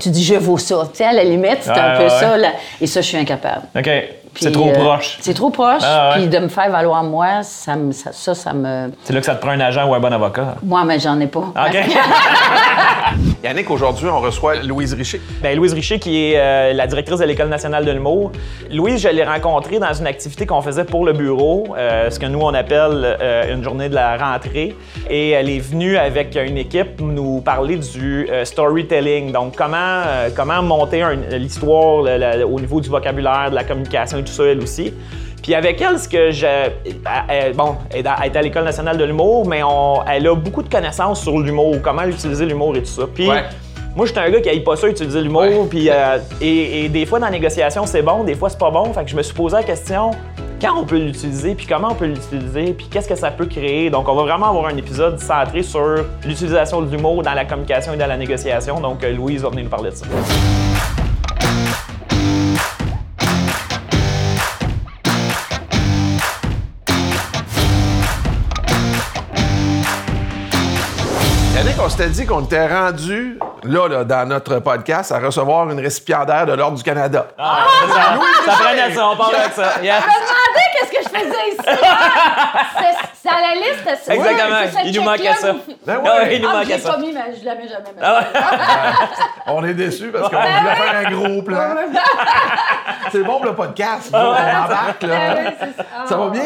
Tu dis je vaux ça. Tu sais, à la limite, c'est un Ouais, peu ouais, ça. là. Et ça, je suis incapable. OK. C'est trop euh, proche. C'est trop proche. Ah, ouais. Puis de me faire valoir moi, ça, me- ça, ça, ça me. C'est là que ça te prend un agent ou un bon avocat? Moi, mais j'en ai pas. OK. Yannick, aujourd'hui, on reçoit Louise Richer. Ben, Louise Richer, qui est euh, la directrice de l'École nationale de l'humour. Louise, je l'ai rencontrée dans une activité qu'on faisait pour le bureau, euh, ce que nous, on appelle euh, une journée de la rentrée. Et elle est venue avec une équipe nous parler du euh, storytelling. Donc, comment, euh, comment monter l'histoire au niveau du vocabulaire, de la communication et tout ça, elle aussi. Puis avec elle, ce que je. bon, elle est à- l'École nationale de l'humour, mais elle a beaucoup de connaissances sur l'humour, comment utiliser l'humour et tout ça. Puis. Moi, j'étais un gars qui n'aille pas ça utiliser l'humour. Ouais. Puis euh, et, et des fois, dans la négociation, c'est bon, des fois, c'est pas bon. Fait que je me suis posé la question quand on peut l'utiliser, puis comment on peut l'utiliser, puis qu'est-ce que ça peut créer? Donc, on va vraiment avoir un épisode centré sur l'utilisation de l'humour dans la communication et dans la négociation. Donc, euh, Louise va venir nous parler de ça. S'était dit qu'on était rendu, là, là, dans notre podcast, à recevoir une récipiendaire de l'Ordre du Canada. Ah, ça, ça prenait ça, on parle de ça. Yes. Je me demandais qu'est-ce que je faisais ici. C'est- à la liste. c'est- Exactement. Il nous manquait ça. Ben Ah ouais. il nous Ah, je manquait l'ai ça. pas mis, mais je la mets jamais. Ah ouais. On est déçus parce qu'on voulait faire un gros plan. C'est bon pour le podcast. on embarque, là. Ah ça. Ça va bien?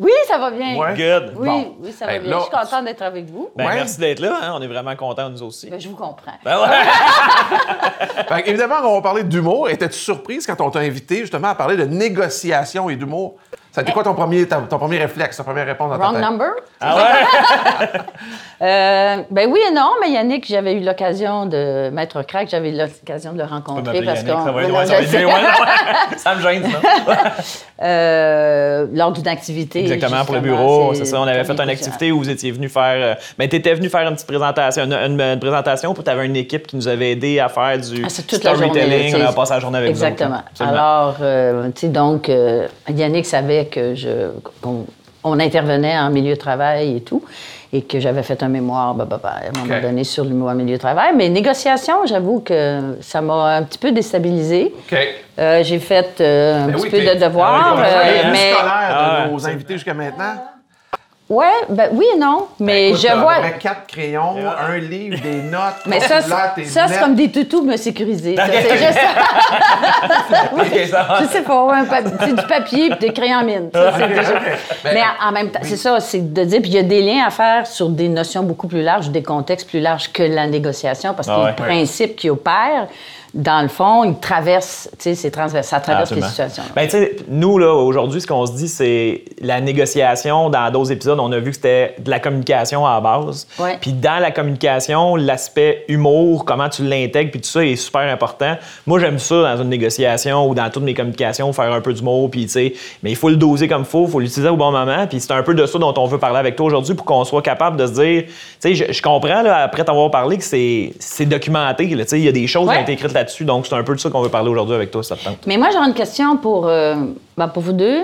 Oui, ça va bien. Ouais. Good. Oui, Bon. oui, ça va Hey, bien. là- Je suis contente d'être avec vous. Ben, Ouais. Merci d'être là. hein. On est vraiment contents, nous aussi. Ben, je vous comprends. Ben ouais. Fait que, évidemment, on va parler d'humour. Étais-tu surprise quand on t'a invité justement à parler de négociation et d'humour? Ça a été quoi ton premier, ton premier réflexe, ta première réponse dans ta Wrong tête? number? Ah ouais? Euh, ben oui et non, mais Yannick, j'avais eu l'occasion de Maître Crack, j'avais eu l'occasion de le rencontrer parce qu'on ça Ouais, ouais, me gêne, ça. Euh, lors d'une activité. Exactement, pour le bureau, c'est ça. On avait fait une activité où vous étiez venu faire. euh, ben, tu étais venu faire une petite présentation, une, une- une présentation, puis tu avais une équipe qui nous avait aidé à faire du Ah, storytelling. On a passé la journée avec vous. Exactement. autres, absolument. Alors, euh, tu sais, donc, euh, Yannick savait que je, qu'on on intervenait en milieu de travail et tout, et que j'avais fait un mémoire, bah, bah, bah, à un moment donné, sur le mot en milieu de travail. Mais négociation, j'avoue que ça m'a un petit peu déstabilisée. OK. Euh, j'ai fait euh, un Ben petit oui, peu de devoirs, Ah oui, t'es- euh, mais scolaire Ah, de nos c'est- invités jusqu'à maintenant. Ouais, ben oui et non, mais Écoute, je vois. quatre crayons, un livre, des notes. Mais ça, c'est- ça c'est comme des toutous ça. Ok. C'est juste Ok, ça va. Je sais pas, ouais, c'est du papier puis des crayons à mine. Ça, déjà- Ben, Mais en en même temps, c'est ça, c'est de dire, puis il y a des liens à faire sur des notions beaucoup plus larges, des contextes plus larges que la négociation, parce que Ah ouais. les principes qui opèrent, dans le fond, ils traversent, tu sais, ça traverse les Absolument. situations. Ben, tu sais, nous, là, aujourd'hui, ce qu'on se dit, c'est la négociation. Dans d'autres épisodes, on a vu que c'était de la communication à la base. Ouais. Puis dans la communication, l'aspect humour, comment tu l'intègres, puis tout ça est super important. Moi, j'aime ça dans une négociation ou dans toutes mes communications, faire un peu d'humour, puis tu sais, mais il faut le doser comme il faut, il faut l'utiliser au bon moment. Puis c'est un peu de ça dont on veut parler avec toi aujourd'hui pour qu'on soit capable de se dire, tu sais, je, je comprends, là, après t'avoir parlé, que c'est documenté, tu sais, il y a des choses qui Ouais. ont été écrites Donc, c'est un peu de ça qu'on veut parler aujourd'hui avec toi, ça. Mais moi, j'aurais une question pour, euh, ben, pour vous deux.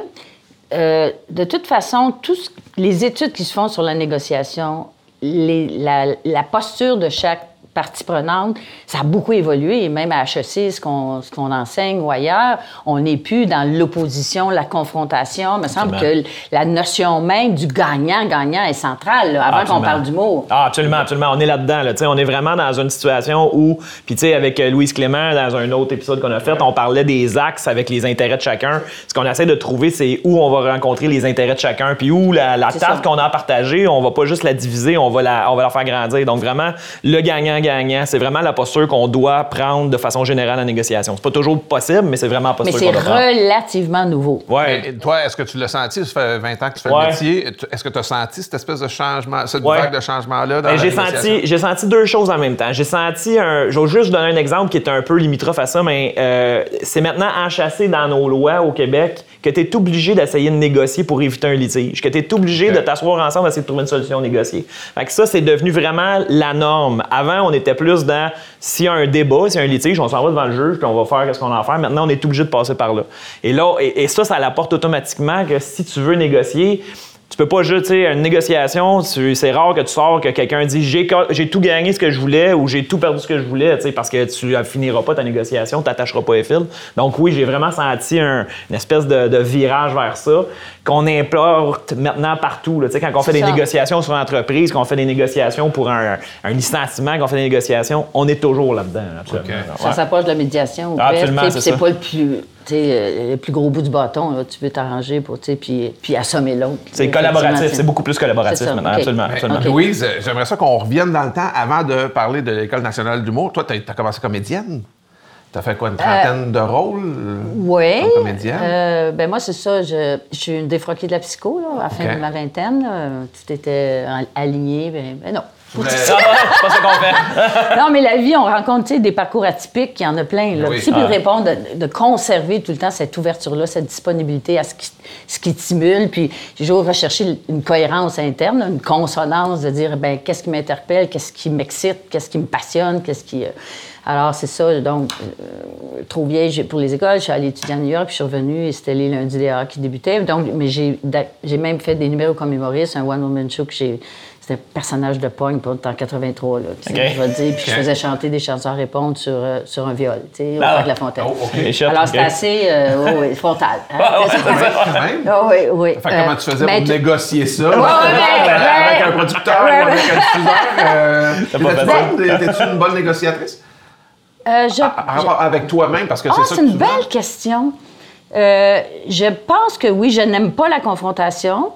Euh, de toute façon, tous les études qui se font sur la négociation, la posture de chaque partie prenante, ça a beaucoup évolué. Même à HEC, ce qu'on enseigne ou ailleurs, on n'est plus dans l'opposition, la confrontation. Il me semble que la notion même du gagnant-gagnant est centrale, là, avant qu'on parle d'humour. Ah, absolument, absolument. On est là-dedans. Là. On est vraiment dans une situation où, puis tu sais, avec euh, Louise Clément, dans un autre épisode qu'on a fait, on parlait des axes avec les intérêts de chacun. Ce qu'on essaie de trouver, c'est où on va rencontrer les intérêts de chacun, puis où la, la qu'on a à partager, on va pas juste la diviser, on va la, on va la faire grandir. Donc vraiment, le gagnant-gagnant, c'est vraiment la posture qu'on doit prendre de façon générale en négociation. C'est pas toujours possible, mais c'est vraiment la Mais posture c'est qu'on doit prendre. relativement nouveau. Ouais. Et toi, est-ce que tu l'as senti? Ça fait 20 ans que tu fais Ouais. le métier. Est-ce que tu as senti cette espèce de changement, cette Ouais. vague de changement-là dans la j'ai négociation? senti, j'ai senti deux choses en même temps. J'ai senti un. Je vais juste donner un exemple qui est un peu limitrophe à ça, mais euh, c'est maintenant enchâssé dans nos lois au Québec que tu es obligé d'essayer de négocier pour éviter un litige, que tu es obligé de t'asseoir ensemble, essayer de trouver une solution négociée. Fait que ça, c'est devenu vraiment la norme. Avant, on était plus dans s'il y a un débat, s'il y a un litige, on s'en va devant le juge, puis on va faire ce qu'on a à faire. Maintenant, on est obligé de passer par là. Et là, et, ça, ça l'apporte automatiquement que si tu veux négocier, Tu peux pas juste, une négociation, c'est rare que tu sors, que quelqu'un dit j'ai, tout gagné ce que je voulais ou j'ai tout perdu ce que je voulais, parce que tu finiras pas ta négociation, tu t'attacheras pas les fils. Donc oui, j'ai vraiment senti un- une espèce de virage vers ça qu'on importe maintenant partout. là. Tu sais, quand on fait des ça. négociations sur l'entreprise, qu'on fait des négociations pour un, un licenciement, qu'on fait des négociations, on est toujours là-dedans. Ça Ouais. s'approche de la médiation. Ah, c'est c'est ça. pas le plus, tu sais, euh, le plus gros bout du bâton. Là. Tu veux t'arranger pour, tu sais, puis, puis assommer l'autre. C'est collaboratif, c'est- beaucoup plus collaboratif maintenant, absolument. Absolument. Louise, j'aimerais ça qu'on revienne dans le temps avant de parler de l'École nationale d'humour. Toi, tu as, commencé comédienne. Tu as fait quoi, une trentaine de rôles? euh, Oui. Comme comédienne? Euh, ben moi, c'est ça. Je, je suis une défroquée de la psycho, là, à la fin de ma vingtaine. là. Tout était aligné. Ben, ben non. Ouais, c'est pas ça qu'on fait. Non, mais la vie, on rencontre des parcours atypiques, il y en a plein. Là. Oui. Ah. répondre, de, de conserver tout le temps cette ouverture-là, cette disponibilité à ce qui, ce stimule. Puis j'ai toujours recherché une cohérence interne, là, une consonance de dire, ben qu'est-ce qui m'interpelle, qu'est-ce qui m'excite, qu'est-ce qui me passionne, qu'est-ce qui... euh, Alors, c'est ça. Donc, euh, trop vieille pour les écoles. Je suis allée étudier à New York, puis je suis revenue et c'était les lundis des arts qui débutaient. Donc, mais j'ai d'a- j'ai même fait des numéros comme humoriste, un one-woman show que j'ai. C'était un personnage de pogne pour en 83, là. Je vais te dire. Puis je faisais chanter des chansons à répondre sur, euh, sur un viol, tu sais, au Ah. parc de la Fontaine. Oh, Alors, c'était assez euh, oui, frontal. hein. Ah, ouais, C'est ça. Ah oui, oui. Fait que comment tu faisais ben, pour tu- négocier ça? ouais, avec, avec ouais. un producteur Ouais, ou avec un diffuseur? Euh? Étais-tu une bonne négociatrice? Euh, je- À rapport avec toi-même, parce que Ah, c'est ça c'est une belle question. Euh, je pense que oui, je n'aime pas la confrontation.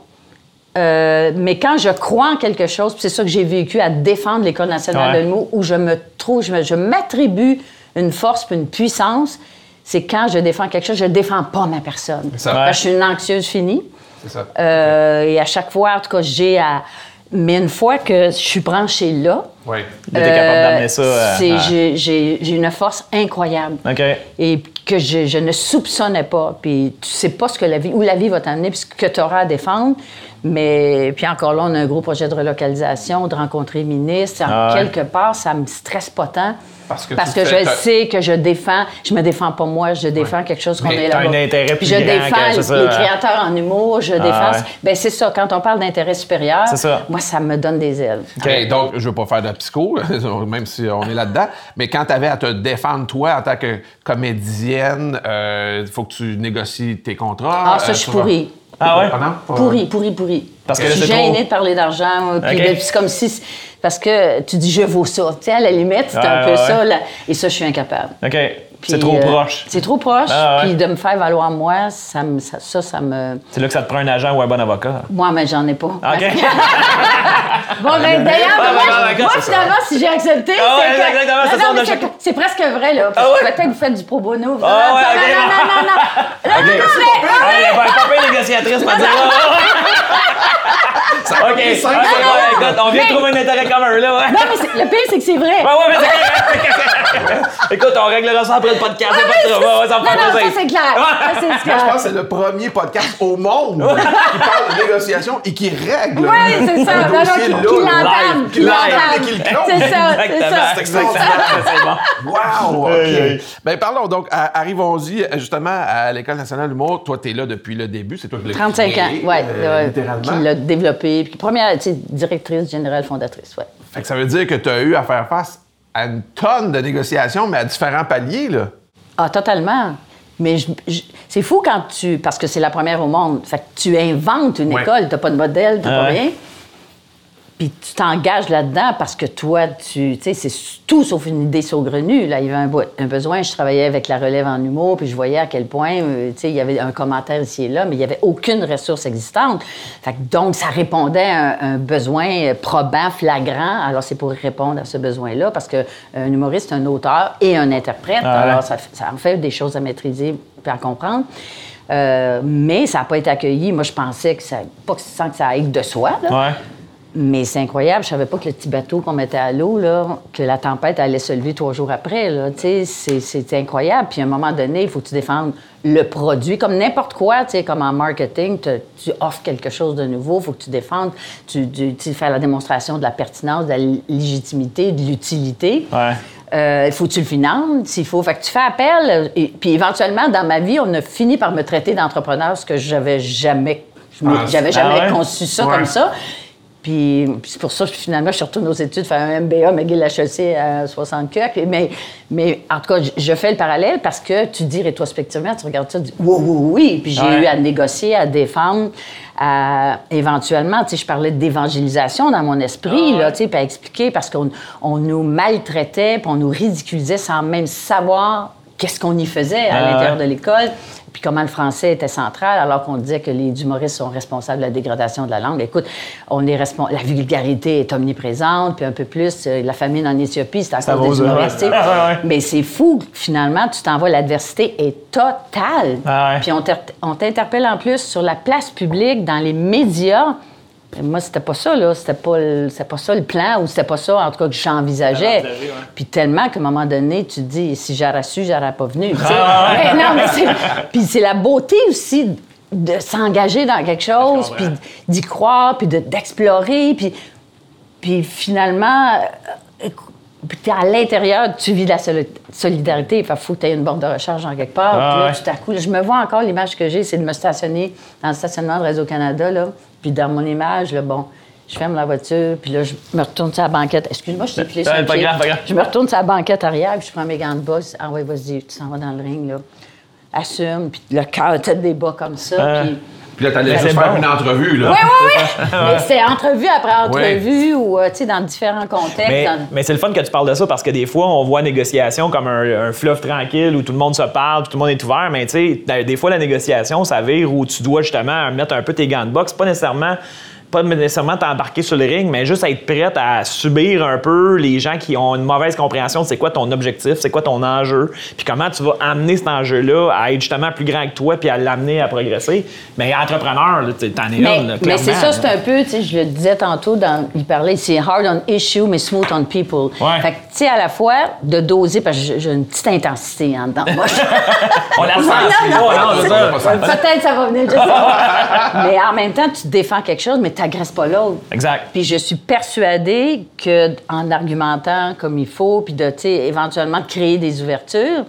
Euh, mais quand je crois en quelque chose, c'est ça que j'ai vécu à défendre l'École nationale Ouais. de l'humour, où je me trouve, je m'attribue une force puis une puissance, c'est quand je défends quelque chose, je ne défends pas ma personne. ça. Parce que je suis une anxieuse finie. C'est ça. Euh, et à chaque fois, en tout cas, j'ai à. Mais une fois que je suis branchée là, Oui. Était capable d'amener ça. euh, c'est- à- j'ai- une force incroyable OK. et que je, je ne soupçonnais pas. Puis tu sais pas ce que la vie, où la vie va t'amener, puis ce que tu auras à défendre. Mais puis encore là, on a un gros projet de relocalisation, de rencontrer le ministre. Ah ouais. quelque part, ça me stresse pas tant. Parce que Parce tu que fais je sais que je défends, je me défends pas moi, je défends quelque chose qu'on est là. un intérêt Puis plus je grand défends que- c'est ça, les hein. créateurs en humour, je défends. ouais. Ben c'est ça, quand on parle d'intérêt supérieur, ça. moi ça me donne des ailes. Et donc, je veux pas faire de psycho, même si on est là-dedans, mais quand tu avais à te défendre, toi, en tant que comédienne, il faut que tu négocies tes contrats. Ah, ça, euh, je suis pourrie. Ah ouais? Ah non? Pas- Pourri, pourri, pourri. Parce que je suis gênée de parler d'argent. Puis OK. de- puis c'est comme si. Parce que tu dis je vaux ça. Tu sais, à la limite, c'est un Ouais, peu ouais, ça. ouais. là. Et ça, je suis incapable. OK. C'est trop euh, proche. C'est trop proche. Ah, ouais. Puis de me faire valoir moi, ça, me- ça, ça, ça me. C'est là que ça te prend un agent ou un bon avocat? Moi, mais j'en ai pas. OK. Bon, ben, d'ailleurs, Ah, moi, ben, ben, moi, ça. finalement, si j'ai accepté, Ah ouais, c'est que- exactement, c'est Non, non, presque vrai, là. Ah ouais? Peut-être que vous faites du pro bono. vous- Ah non, ouais, non, ok, non, non, non, non. Non, non, OK. mais- Ah, il y a pas un négociatrice pour dire. Ça a OK. OK, secondes. ouais, écoute, on vient de trouver un intérêt commun, là, ouais. Non, mais le pire, c'est que c'est vrai. Ouais, ouais, mais c'est Écoute, on réglera ça après le podcast. c'est pas trop. Ouais, ouais, ça Non, non, ça, c'est clair. Ça, c'est Moi, je pense que c'est le premier podcast au monde qui parle de négociation et qui règle Oui, c'est ça. Non, non, qui, là, qui l'entame. live, Qui l'entame. le clôt. C'est ça, c'est Exactement. ça. C'est extraordinaire. C'est bon. Wow! OK. Ben, parlons donc, à- arrivons-y justement à l'École nationale d'humour. Toi, tu es là depuis le début. C'est toi qui l'as 35 ans, oui. euh, littéralement. Qui l'a développé. Puis première, tu sais, directrice générale fondatrice, oui. Fait que ça veut dire que tu as eu à faire face à une tonne de négociations, mais à différents paliers, là. Ah, totalement. Mais je- je- c'est fou quand tu. Parce que c'est la première au monde. Fait que tu inventes une Ouais. école, t'as pas de modèle, t'as Ah pas rien. Puis tu t'engages là-dedans parce que toi, tu sais, c'est tout sauf une idée saugrenue. Là, il y avait un, besoin. Je travaillais avec la relève en humour, puis je voyais à quel point, euh, tu sais, il y avait un commentaire ici et là, mais il n'y avait aucune ressource existante. Fait que donc, ça répondait à un, un besoin probant, flagrant. Alors, c'est pour répondre à ce besoin-là, parce qu'un humoriste, un auteur et un interprète, Ah ouais. alors ça, en fait des choses à maîtriser et à comprendre. Euh, mais ça n'a pas été accueilli. Moi, je pensais que ça, pas que, sans que ça aille de soi, là. Ouais. Mais c'est incroyable, je savais pas que le petit bateau qu'on mettait à l'eau, là, que la tempête allait se lever trois jours après. Là. C'est c'est incroyable. Puis à un moment donné, il faut que tu défendes le produit, comme n'importe quoi, comme en marketing, te- tu offres quelque chose de nouveau, il faut que tu défendes, tu, tu, fais la démonstration de la pertinence, de la légitimité, de l'utilité. Ouais. Euh, il faut que tu le finances, s'il faut. Fait que tu fais appel. Et, puis éventuellement, dans ma vie, on a fini par me traiter d'entrepreneur, ce que j'avais jamais Ah, J'avais ah jamais ouais? conçu ça Ouais. comme ça. Puis puis c'est pour ça que finalement, je suis retournée aux études, faire un MBA McGill HEC à 60 cucs. Mais, mais en tout cas, je- je fais le parallèle parce que tu dis rétrospectivement, tu regardes ça, tu dis oui, oui, oui. Puis j'ai Ouais. eu à négocier, à défendre, à éventuellement, tu sais, je parlais d'évangélisation dans mon esprit, là, tu sais, puis à expliquer parce qu'on on nous maltraitait, puis on nous ridiculisait sans même savoir qu'est-ce qu'on y faisait à Ah, l'intérieur ouais. de l'école, puis comment le français était central, alors qu'on disait que les humoristes sont responsables de la dégradation de la langue. Écoute, on est la vulgarité est omniprésente, puis un peu plus, euh, la famine en Éthiopie, c'est à Ça cause des humoristes. Ah, ouais. Mais c'est fou, finalement, tu t'en vas, l'adversité est totale. Ah, ouais. Puis on t'interpelle en plus sur la place publique, dans les médias. Et Moi, c'était pas ça, là. C'était pas, le- pas ça le plan, ou c'était pas ça, en tout cas, que j'envisageais. ouais. Puis tellement qu'à un moment donné, tu te dis, si j'aurais su, j'aurais pas venu. Ah, ouais. Mais non, mais c'est... Puis c'est la beauté aussi de s'engager dans quelque chose, puis d'y croire, puis de- d'explorer, puis... Puis finalement, euh, puis t'es à l'intérieur, tu vis de la soli- solidarité. Il faut que tu aies une borne de recharge en quelque part. Ah, puis là, ouais. tout à coup, je me vois encore, l'image que j'ai, c'est de me stationner dans le stationnement de Réseau-Canada, là. Puis dans mon image, là, bon, je ferme la voiture, puis là, je me retourne sur la banquette. Excuse-moi, je t'ai filé sur Ouais, le pas pied. grave, pas grave. Je me retourne sur la banquette arrière, puis je prends mes gants de boxe. Ah ouais, vas-y, tu s'en vas dans le ring, là. Assume, puis le cœur tête des bas comme ça, Ah. puis... Puis là, t'allais c'est juste faire bon. une entrevue, là. Oui, oui, oui! Mais c'est entrevue après entrevue ou, euh, tu sais, dans différents contextes. Mais, dans- mais c'est le fun que tu parles de ça parce que des fois, on voit négociation comme un, un fleuve tranquille où tout le monde se parle, puis tout le monde est ouvert. Mais tu sais, des fois, la négociation, ça vire où tu dois justement mettre un peu tes gants de boxe. Pas nécessairement. Pas nécessairement t'embarquer sur le ring, mais juste être prête à subir un peu les gens qui ont une mauvaise compréhension de c'est quoi ton objectif, c'est quoi ton enjeu, puis comment tu vas amener cet enjeu-là à être justement plus grand que toi, puis à l'amener à progresser. Mais entrepreneur, t'en es Mais, là, mais c'est ça, c'est un peu, tu sais, je le disais tantôt, dans, il parlait, c'est hard on issue, mais smooth on people. Ouais. Fait que, tu sais, à la fois, de doser, parce que j'ai- une petite intensité en dedans. Moi, On la sent, non, ça. Peut-être ça va venir, je sais pas. Mais en même temps, tu défends quelque chose, mais tu n'agresses pas l'autre. Exact. Puis je suis persuadée que en argumentant comme il faut, puis de, tu sais, éventuellement de créer des ouvertures,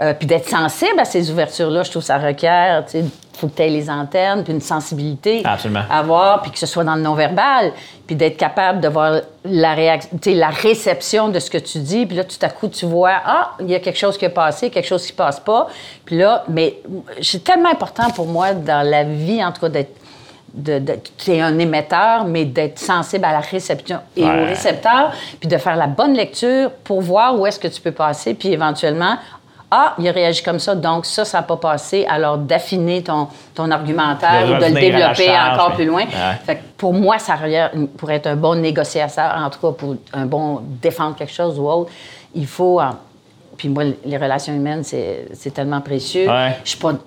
euh, puis d'être sensible à ces ouvertures-là, je trouve que ça requiert, tu sais, faut que tu aies les antennes, puis une sensibilité Absolument. à avoir, puis que ce soit dans le non-verbal, puis d'être capable de voir la, réac- tu sais, la réception de ce que tu dis, puis là, tout à coup, tu vois, ah, il y a quelque chose qui est passé, quelque chose qui passe pas, puis là, mais c'est tellement important pour moi dans la vie, en tout cas, d'être de, de- es un émetteur, mais d'être sensible à la réception et Ouais. au récepteur, puis de faire la bonne lecture pour voir où est-ce que tu peux passer, puis éventuellement, ah, il a réagi comme ça, donc ça, ça n'a pas passé, alors d'affiner ton, ton argumentaire De ou de le développer charge, encore mais- plus loin. Ouais. Fait que pour moi, ça revient- pour être un bon négociateur, en tout cas pour un bon défendre quelque chose ou autre, il faut. Puis moi, les relations humaines, c'est c'est tellement précieux. Ouais.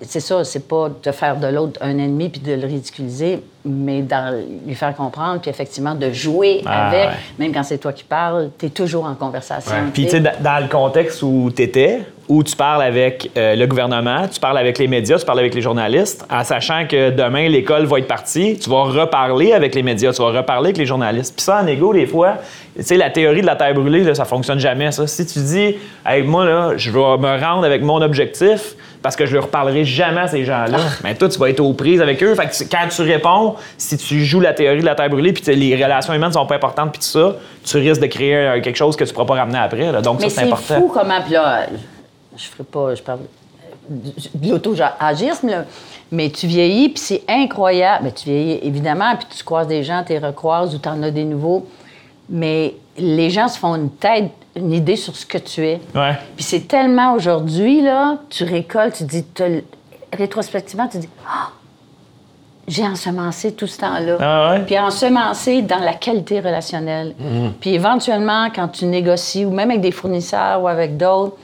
C'est ça, c'est pas de faire de l'autre un ennemi puis de le ridiculiser, mais dans, lui faire comprendre, puis effectivement de jouer Ah, avec, ouais. même quand c'est toi qui parles, tu es toujours en conversation. Ouais. Puis, tu sais, dans- dans le contexte où tu étais, où tu parles avec euh, le gouvernement, tu parles avec les médias, tu parles avec les journalistes, en sachant que demain, l'école va être partie, tu vas reparler avec les médias, tu vas reparler avec les journalistes. Puis ça, en égo, des fois, tu sais, la théorie de la terre brûlée, là, ça fonctionne jamais, ça. Si tu dis, hey, moi, là, je vais me rendre avec mon objectif, parce que je ne reparlerai jamais à ces gens-là. Mais toi, tu vas être aux prises avec eux. Fait que quand tu réponds, si tu joues la théorie de la terre brûlée, puis les relations humaines sont pas importantes, puis tout ça, tu risques de créer quelque chose que tu pourras pas ramener après. là. Donc, Mais ça, c'est c'est important. fou comment. Puis là, je ferai pas. Je parle de l'auto-agisme. Mais tu vieillis, puis c'est incroyable. Mais tu vieillis, évidemment, puis tu croises des gens, tu les recroises ou tu en as des nouveaux. Mais les gens se font une tête, une idée sur ce que tu es. Ouais. Puis c'est tellement aujourd'hui, là, tu récoltes, tu dis, rétrospectivement, tu dis, ah, j'ai ensemencé tout ce temps-là. Ah ouais? Puis ensemencé dans la qualité relationnelle. Puis éventuellement, quand tu négocies, ou même avec des fournisseurs ou avec d'autres,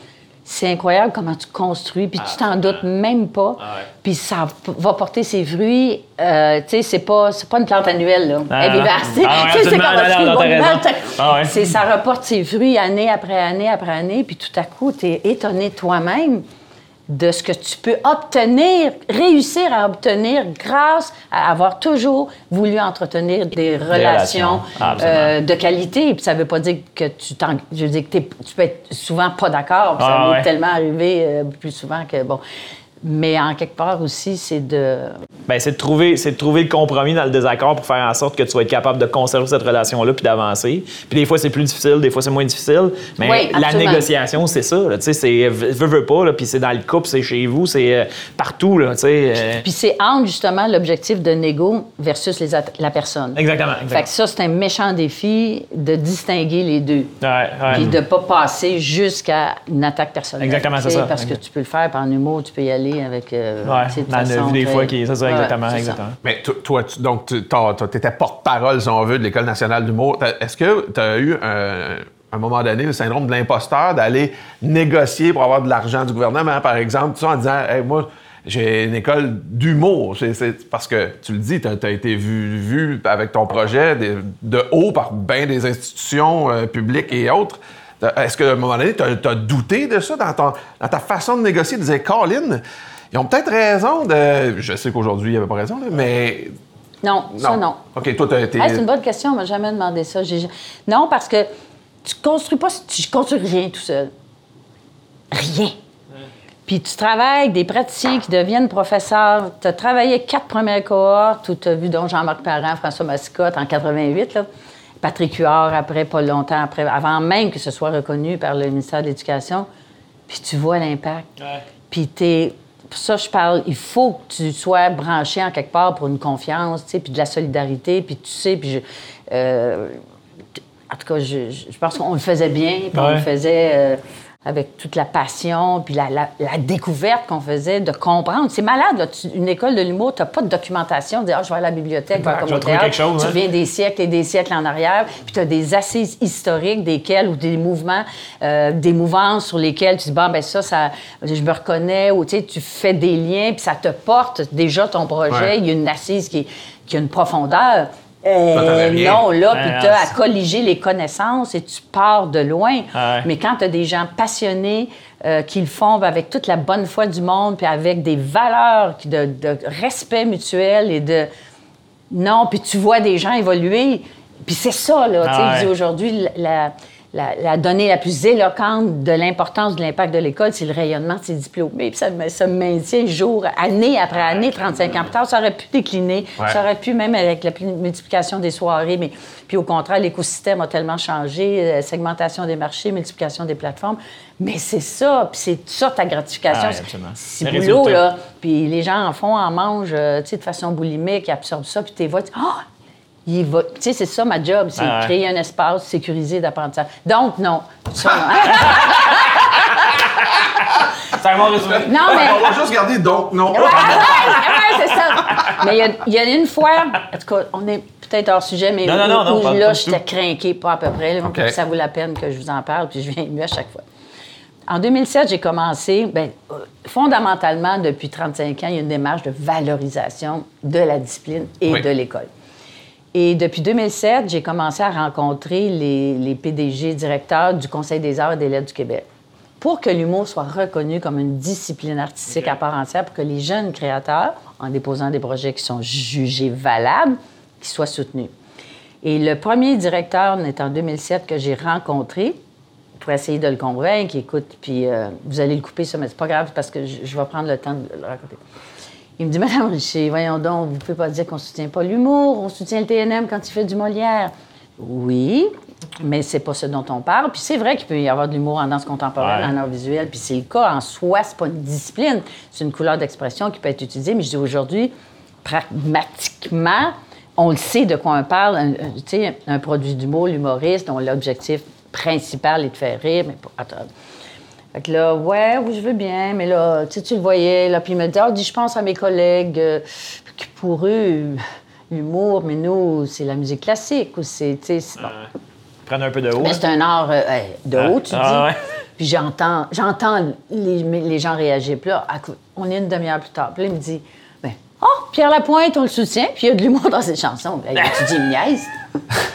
c'est incroyable comment tu construis, puis tu t'en doutes même pas. Puis ça va porter ses fruits. Euh, tu sais, c'est pas, pas une plante annuelle, là. Ah, Elle est vivace. ah c'est Ah Ça reporte ses fruits année après année après année, puis tout à coup, tu es étonné toi-même de ce que tu peux obtenir, réussir à obtenir grâce à avoir toujours voulu entretenir des relations, euh, de qualité. Puis ça veut pas dire que tu. Je veux dire que tu peux être souvent pas d'accord. ça Ah m'est ouais. tellement arrivé euh, plus souvent que... Bon. Mais en quelque part aussi, c'est de... Ben, c'est de trouver, c'est de trouver le compromis dans le désaccord pour faire en sorte que tu être capable de conserver cette relation-là puis d'avancer. Puis des fois c'est plus difficile, des fois c'est moins difficile, mais Oui, la négociation c'est ça. Tu sais, c'est veux, veux pas là, puis c'est dans le couple, c'est chez vous, c'est euh, partout là. Tu sais. euh, Puis c'est entre justement l'objectif de négo versus les la personne. exactement. Fait que exactement. ça, c'est un méchant défi de distinguer les deux. Ouais, ouais. Puis de pas passer jusqu'à une attaque personnelle. Exactement, c'est ça. Parce que tu peux le faire par en humour, tu peux y aller avec. euh, Ouais, dans façon des fois qui c'est ça Ouais, exactement, c'est ça. exactement. Mais to- toi, tu- donc, tu étais porte-parole, si on veut, de l'École nationale d'humour. T'as- Est-ce que tu as eu, un, à un moment donné, le syndrome de l'imposteur d'aller négocier pour avoir de l'argent du gouvernement, par exemple, en disant Hey, Moi, j'ai une école d'humour. C'est- c'est- Parce que, tu le dis, tu as, été vu, vu avec ton projet de, de haut par bien des institutions euh, publiques et autres. Est-ce qu'à un moment donné, tu as, douté de ça dans, ton- dans ta façon de négocier? Tu disais, Colin, ils ont peut-être raison de. Je sais qu'aujourd'hui, ils n'avaient pas raison, là, mais Non, ça non. OK, toi, t'as été. Hey, c'est une bonne question, on m'a jamais demandé ça. Non, parce que tu construis pas, tu construis rien tout seul. Rien. Puis tu travailles avec des praticiens qui deviennent professeurs. Tu as travaillé quatre premières cohortes où tu as vu donc Jean-Marc Parent, François Massicotte en 88, là. Patrick Huard après, pas longtemps après, avant même que ce soit reconnu par le ministère de l'Éducation. Puis tu vois l'impact. Puis t'es... Pour ça, je parle, il faut que tu sois branché en quelque part pour une confiance, tu sais, puis de la solidarité, puis tu sais, puis je... euh, en tout cas, je, je- pense qu'on le faisait bien, puis on le faisait euh, avec toute la passion, puis la, la- la découverte qu'on faisait de comprendre. C'est malade, là. Tu- une école de l'humour, tu n'as pas de documentation, de dire, ah, je vais à la bibliothèque, comme au théâtre. chose, Tu hein. reviens des siècles et des siècles en arrière, puis tu as des assises historiques desquelles, ou des mouvements, euh, des mouvances sur lesquelles tu dis, bon, ben ça, ça, je me reconnais, ou tu sais, tu fais des liens, puis ça te porte déjà ton projet. Ouais. Il y a une assise qui, qui a une profondeur. Euh, non, là, puis Ben, tu as à c'est- colliger les connaissances et tu pars de loin. Ouais. Mais quand tu as des gens passionnés euh, qui le font avec toute la bonne foi du monde, puis avec des valeurs de, de respect mutuel et de. Non, puis tu vois des gens évoluer. Puis c'est ça, là. tu sais, Ah ouais. aujourd'hui, la, la- la donnée la plus éloquente de l'importance de l'impact de l'école, c'est le rayonnement de ses diplômés. Puis ça, me- ça me maintient jour, année après année, 35 ans plus tard. Ça aurait pu décliner. Ouais. Ça aurait pu, même avec la multiplication des soirées, mais puis au contraire, l'écosystème a tellement changé, euh, segmentation des marchés, multiplication des plateformes. Mais c'est ça, puis c'est ça ta gratification. Ah C'est- boulot, là. Puis les gens en font, en mangent, euh, tu sais, de façon boulimique, ils absorbent ça, puis tes voix, tu ah! Il va... Tu sais, c'est ça ma job, c'est Ah ouais. créer un espace sécurisé d'apprentissage. Donc, non. Ça, non. C'est un bon résumé. non, mais... On va juste garder donc, non. Ouais, ouais, c'est ça. Mais il y a- il y, a une fois, en tout cas, on est peut-être hors sujet, mais Non, non, où- non, non, où là, j'étais tout. craquée, pas à peu près. là. Ça vaut la peine que je vous en parle, puis je viens ému à chaque fois. En 2007, j'ai commencé, ben, euh, fondamentalement, depuis 35 ans, il y a une démarche de valorisation de la discipline et Oui. de l'école. Et depuis 2007, j'ai commencé à rencontrer les, les PDG directeurs du Conseil des arts et des lettres du Québec pour que l'humour soit reconnu comme une discipline artistique à part entière, pour que les jeunes créateurs, en déposant des projets qui sont jugés valables, qu'ils soient soutenus. Et le premier directeur est en 2007 que j'ai rencontré pour essayer de le convaincre. Écoute, puis euh, vous allez le couper, ça, mais c'est pas grave parce que je, je vais prendre le temps de le raconter. Il me dit, Madame Richer, voyons donc, vous ne pouvez pas dire qu'on ne soutient pas l'humour, on soutient le TNM quand il fait du Molière. Oui, mais c'est pas ce dont on parle. Puis c'est vrai qu'il peut y avoir de l'humour en danse contemporaine, Ouais. en art visuel, puis c'est le cas. En soi, c'est pas une discipline, c'est une couleur d'expression qui peut être utilisée. Mais je dis aujourd'hui, pragmatiquement, on le sait de quoi on parle. Un, un- sais, un produit d'humour, l'humoriste, dont l'objectif principal est de faire rire, mais pas... attends. Fait que là, ouais, oui, je veux bien, mais là, tu sais, tu le voyais, là, puis il me dit, ah, dis, je pense à mes collègues, euh, qui pour eux, l'humour, mais nous, c'est la musique classique, ou c'est, tu sais, bon. Prendre un peu de haut. Mais c'est un art euh, euh, de haut, tu Ah, dis. ouais. Puis j'entends, j'entends les, les gens réagir. Puis là, on est une demi-heure plus tard. Puis là, il me dit, ben, oh, Pierre Lapointe, on le soutient, puis il y a de l'humour dans ses chansons. Ben, tu dis, il me niaise?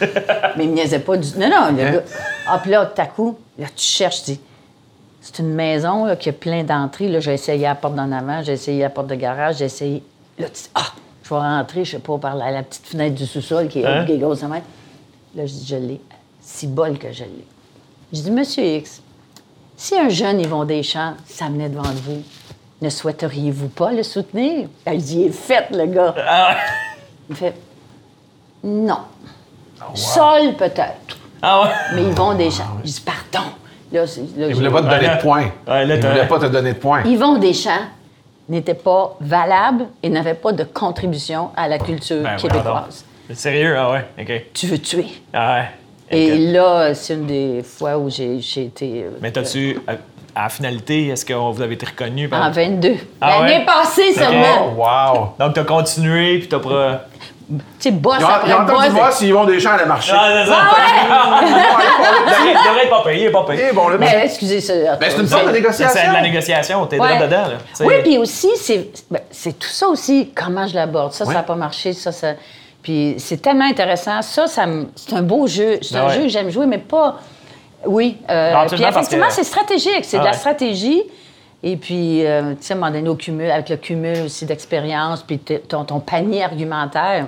Mais il me niaisait pas du Non, non, le gars. Ah, puis là, tout à coup, là, tu cherches, tu dis, c'est une maison là, qui a plein d'entrées. Là, j'ai essayé la porte d'en avant, j'ai essayé la porte de garage, j'ai essayé. Là, tu dis, ah, je vais rentrer, je sais pas, par la, la petite fenêtre du sous-sol qui est, Hein? qui est grosse de même. Là, je dis, je l'ai. Si bol que je l'ai. Je dis, Monsieur X, si un jeune Yvon Deschamps s'amenait devant vous, ne souhaiteriez-vous pas le soutenir? Elle dit, il est fait, le gars. Ah. Il fait, non. Sol, peut-être. Ah ouais. Mais Yvon Deschamps. Je dis, pardon. Là, voulait pas te donner de points. ouais, là, il t'as- voulait pas te donner de points. Yvon Deschamps n'était pas valable et n'avait pas de contribution à la culture Ben, québécoise. Sérieux? Ah ouais, OK. Tu veux tuer. Ah ouais. Et là, c'est une des fois où j'ai été. euh, Mais t'as-tu, à, à la finalité, est-ce que vous avez été reconnu? par- En 22. Ah L'année ouais? passée Oh, seulement. wow! Donc, t'as continué, puis t'as pas... Tu sais, boss Ils ont, après ils ont entendu boss. voir si Yvon Deschamps allait marcher. Ah, c'est ça. Il devrait- devrait être pas payé, il est pas payé. Eh, bon, là, Mais excusez ça. Ben, c'est une sorte de C'est négociation. de la négociation, t'es Ouais. dedans, là. Tu sais. Oui, puis aussi, c'est ben, c'est tout ça aussi, comment je l'aborde. Ça, Ouais. ça n'a pas marché, ça, ça. Puis c'est tellement intéressant. Ça, ça c'est un beau jeu. C'est Ah un ouais. jeu que j'aime jouer, mais pas. Oui. euh, puis effectivement, que- c'est stratégique. C'est Ah de la ouais. stratégie. Et puis, euh, tu sais, à un moment donné, au cumul, avec le cumul aussi d'expérience, puis ton, ton panier argumentaire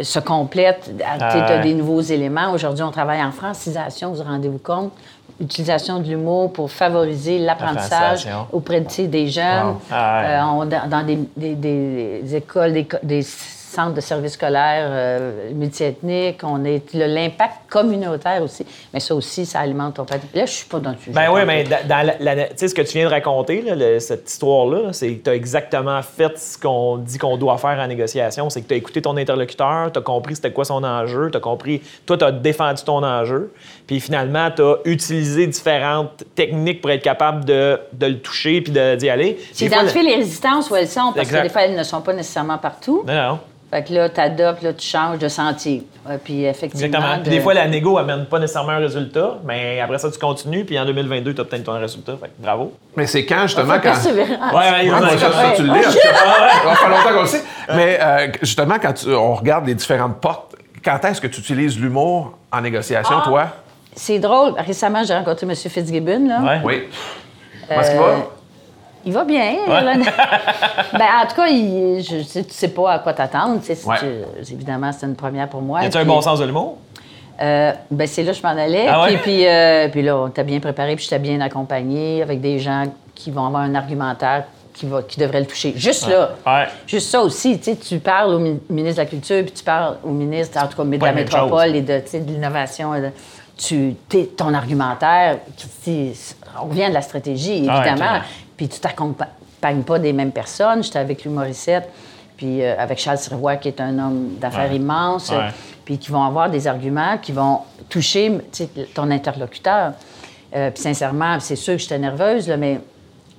se complète. Tu Ah as ouais. des nouveaux éléments. Aujourd'hui, on travaille en francisation, vous vous rendez-vous compte? Utilisation de l'humour pour favoriser l'apprentissage Francisation. auprès de, tu des jeunes. Wow. Ah. Euh, on- dans, des, des- des- des écoles, des, des centres de services scolaires euh, multiethniques. On est le- l'impact communautaire aussi. Mais ça aussi, ça alimente ton patrimoine. Là, je suis pas dans le sujet. Ben oui, mais dans, dans la- la- tu sais, ce que tu viens de raconter, là, le- cette histoire-là, c'est que tu as exactement fait ce qu'on dit qu'on doit faire en négociation. C'est que tu as écouté ton interlocuteur, tu as compris c'était quoi son enjeu, tu as compris, toi, tu as défendu ton enjeu, puis finalement, tu as utilisé différentes techniques pour être capable de, de le toucher puis d'y aller. J'ai Des fois, identifié les résistances où elles sont, parce Exact. que des fois, elles ne sont pas nécessairement partout. le- Non, non. Fait que là, tu adoptes, là, tu changes de sentier. Ouais, puis effectivement. Exactement. Puis de- des fois, la négo amène pas nécessairement un résultat, mais après ça, tu continues, puis en 2022, tu obtiens ton résultat. Fait que bravo. Mais c'est quand, justement, quand. persévérance. Ouais, ouais, Ouais, moi, ça, ça, tu le lis. Ouais. Ça fait longtemps qu'on le sait. Mais euh, justement, quand tu- on regarde les différentes portes, quand est-ce que tu utilises l'humour en négociation, Ah! toi? C'est drôle. Récemment, j'ai rencontré M. Fitzgibbon. Là. Ouais. Oui. Comment est-ce qu'il Euh, va? Il va bien. là. ben, en tout cas, il, je, sais- tu sais pas à quoi t'attendre. si Ouais. tu- évidemment, c'est une première pour moi. Y a-tu un bon sens de l'humour? euh, ben, c'est là que je m'en allais. Ah ouais? Puis, puis, euh, puis là, on t'a bien préparé, puis je t'ai bien accompagné avec des gens qui vont avoir un argumentaire qui, va, qui devrait le toucher. Juste là. Ouais. Juste ça aussi. Tu sais, tu parles au mi- ministre de la Culture, puis tu parles au ministre, en tout cas, de la métropole chose. et de, tu sais, de l'innovation. Tu, ton argumentaire, qui, on revient de la stratégie, Ah ouais, évidemment. Puis tu t'accompagnes pas des mêmes personnes. J'étais avec Louis Morissette, puis euh, avec Charles Sirois, qui est un homme d'affaires Ouais. immense, Ouais. puis qui vont avoir des arguments qui vont toucher ton interlocuteur. Euh, puis sincèrement, c'est sûr que j'étais nerveuse, là, mais,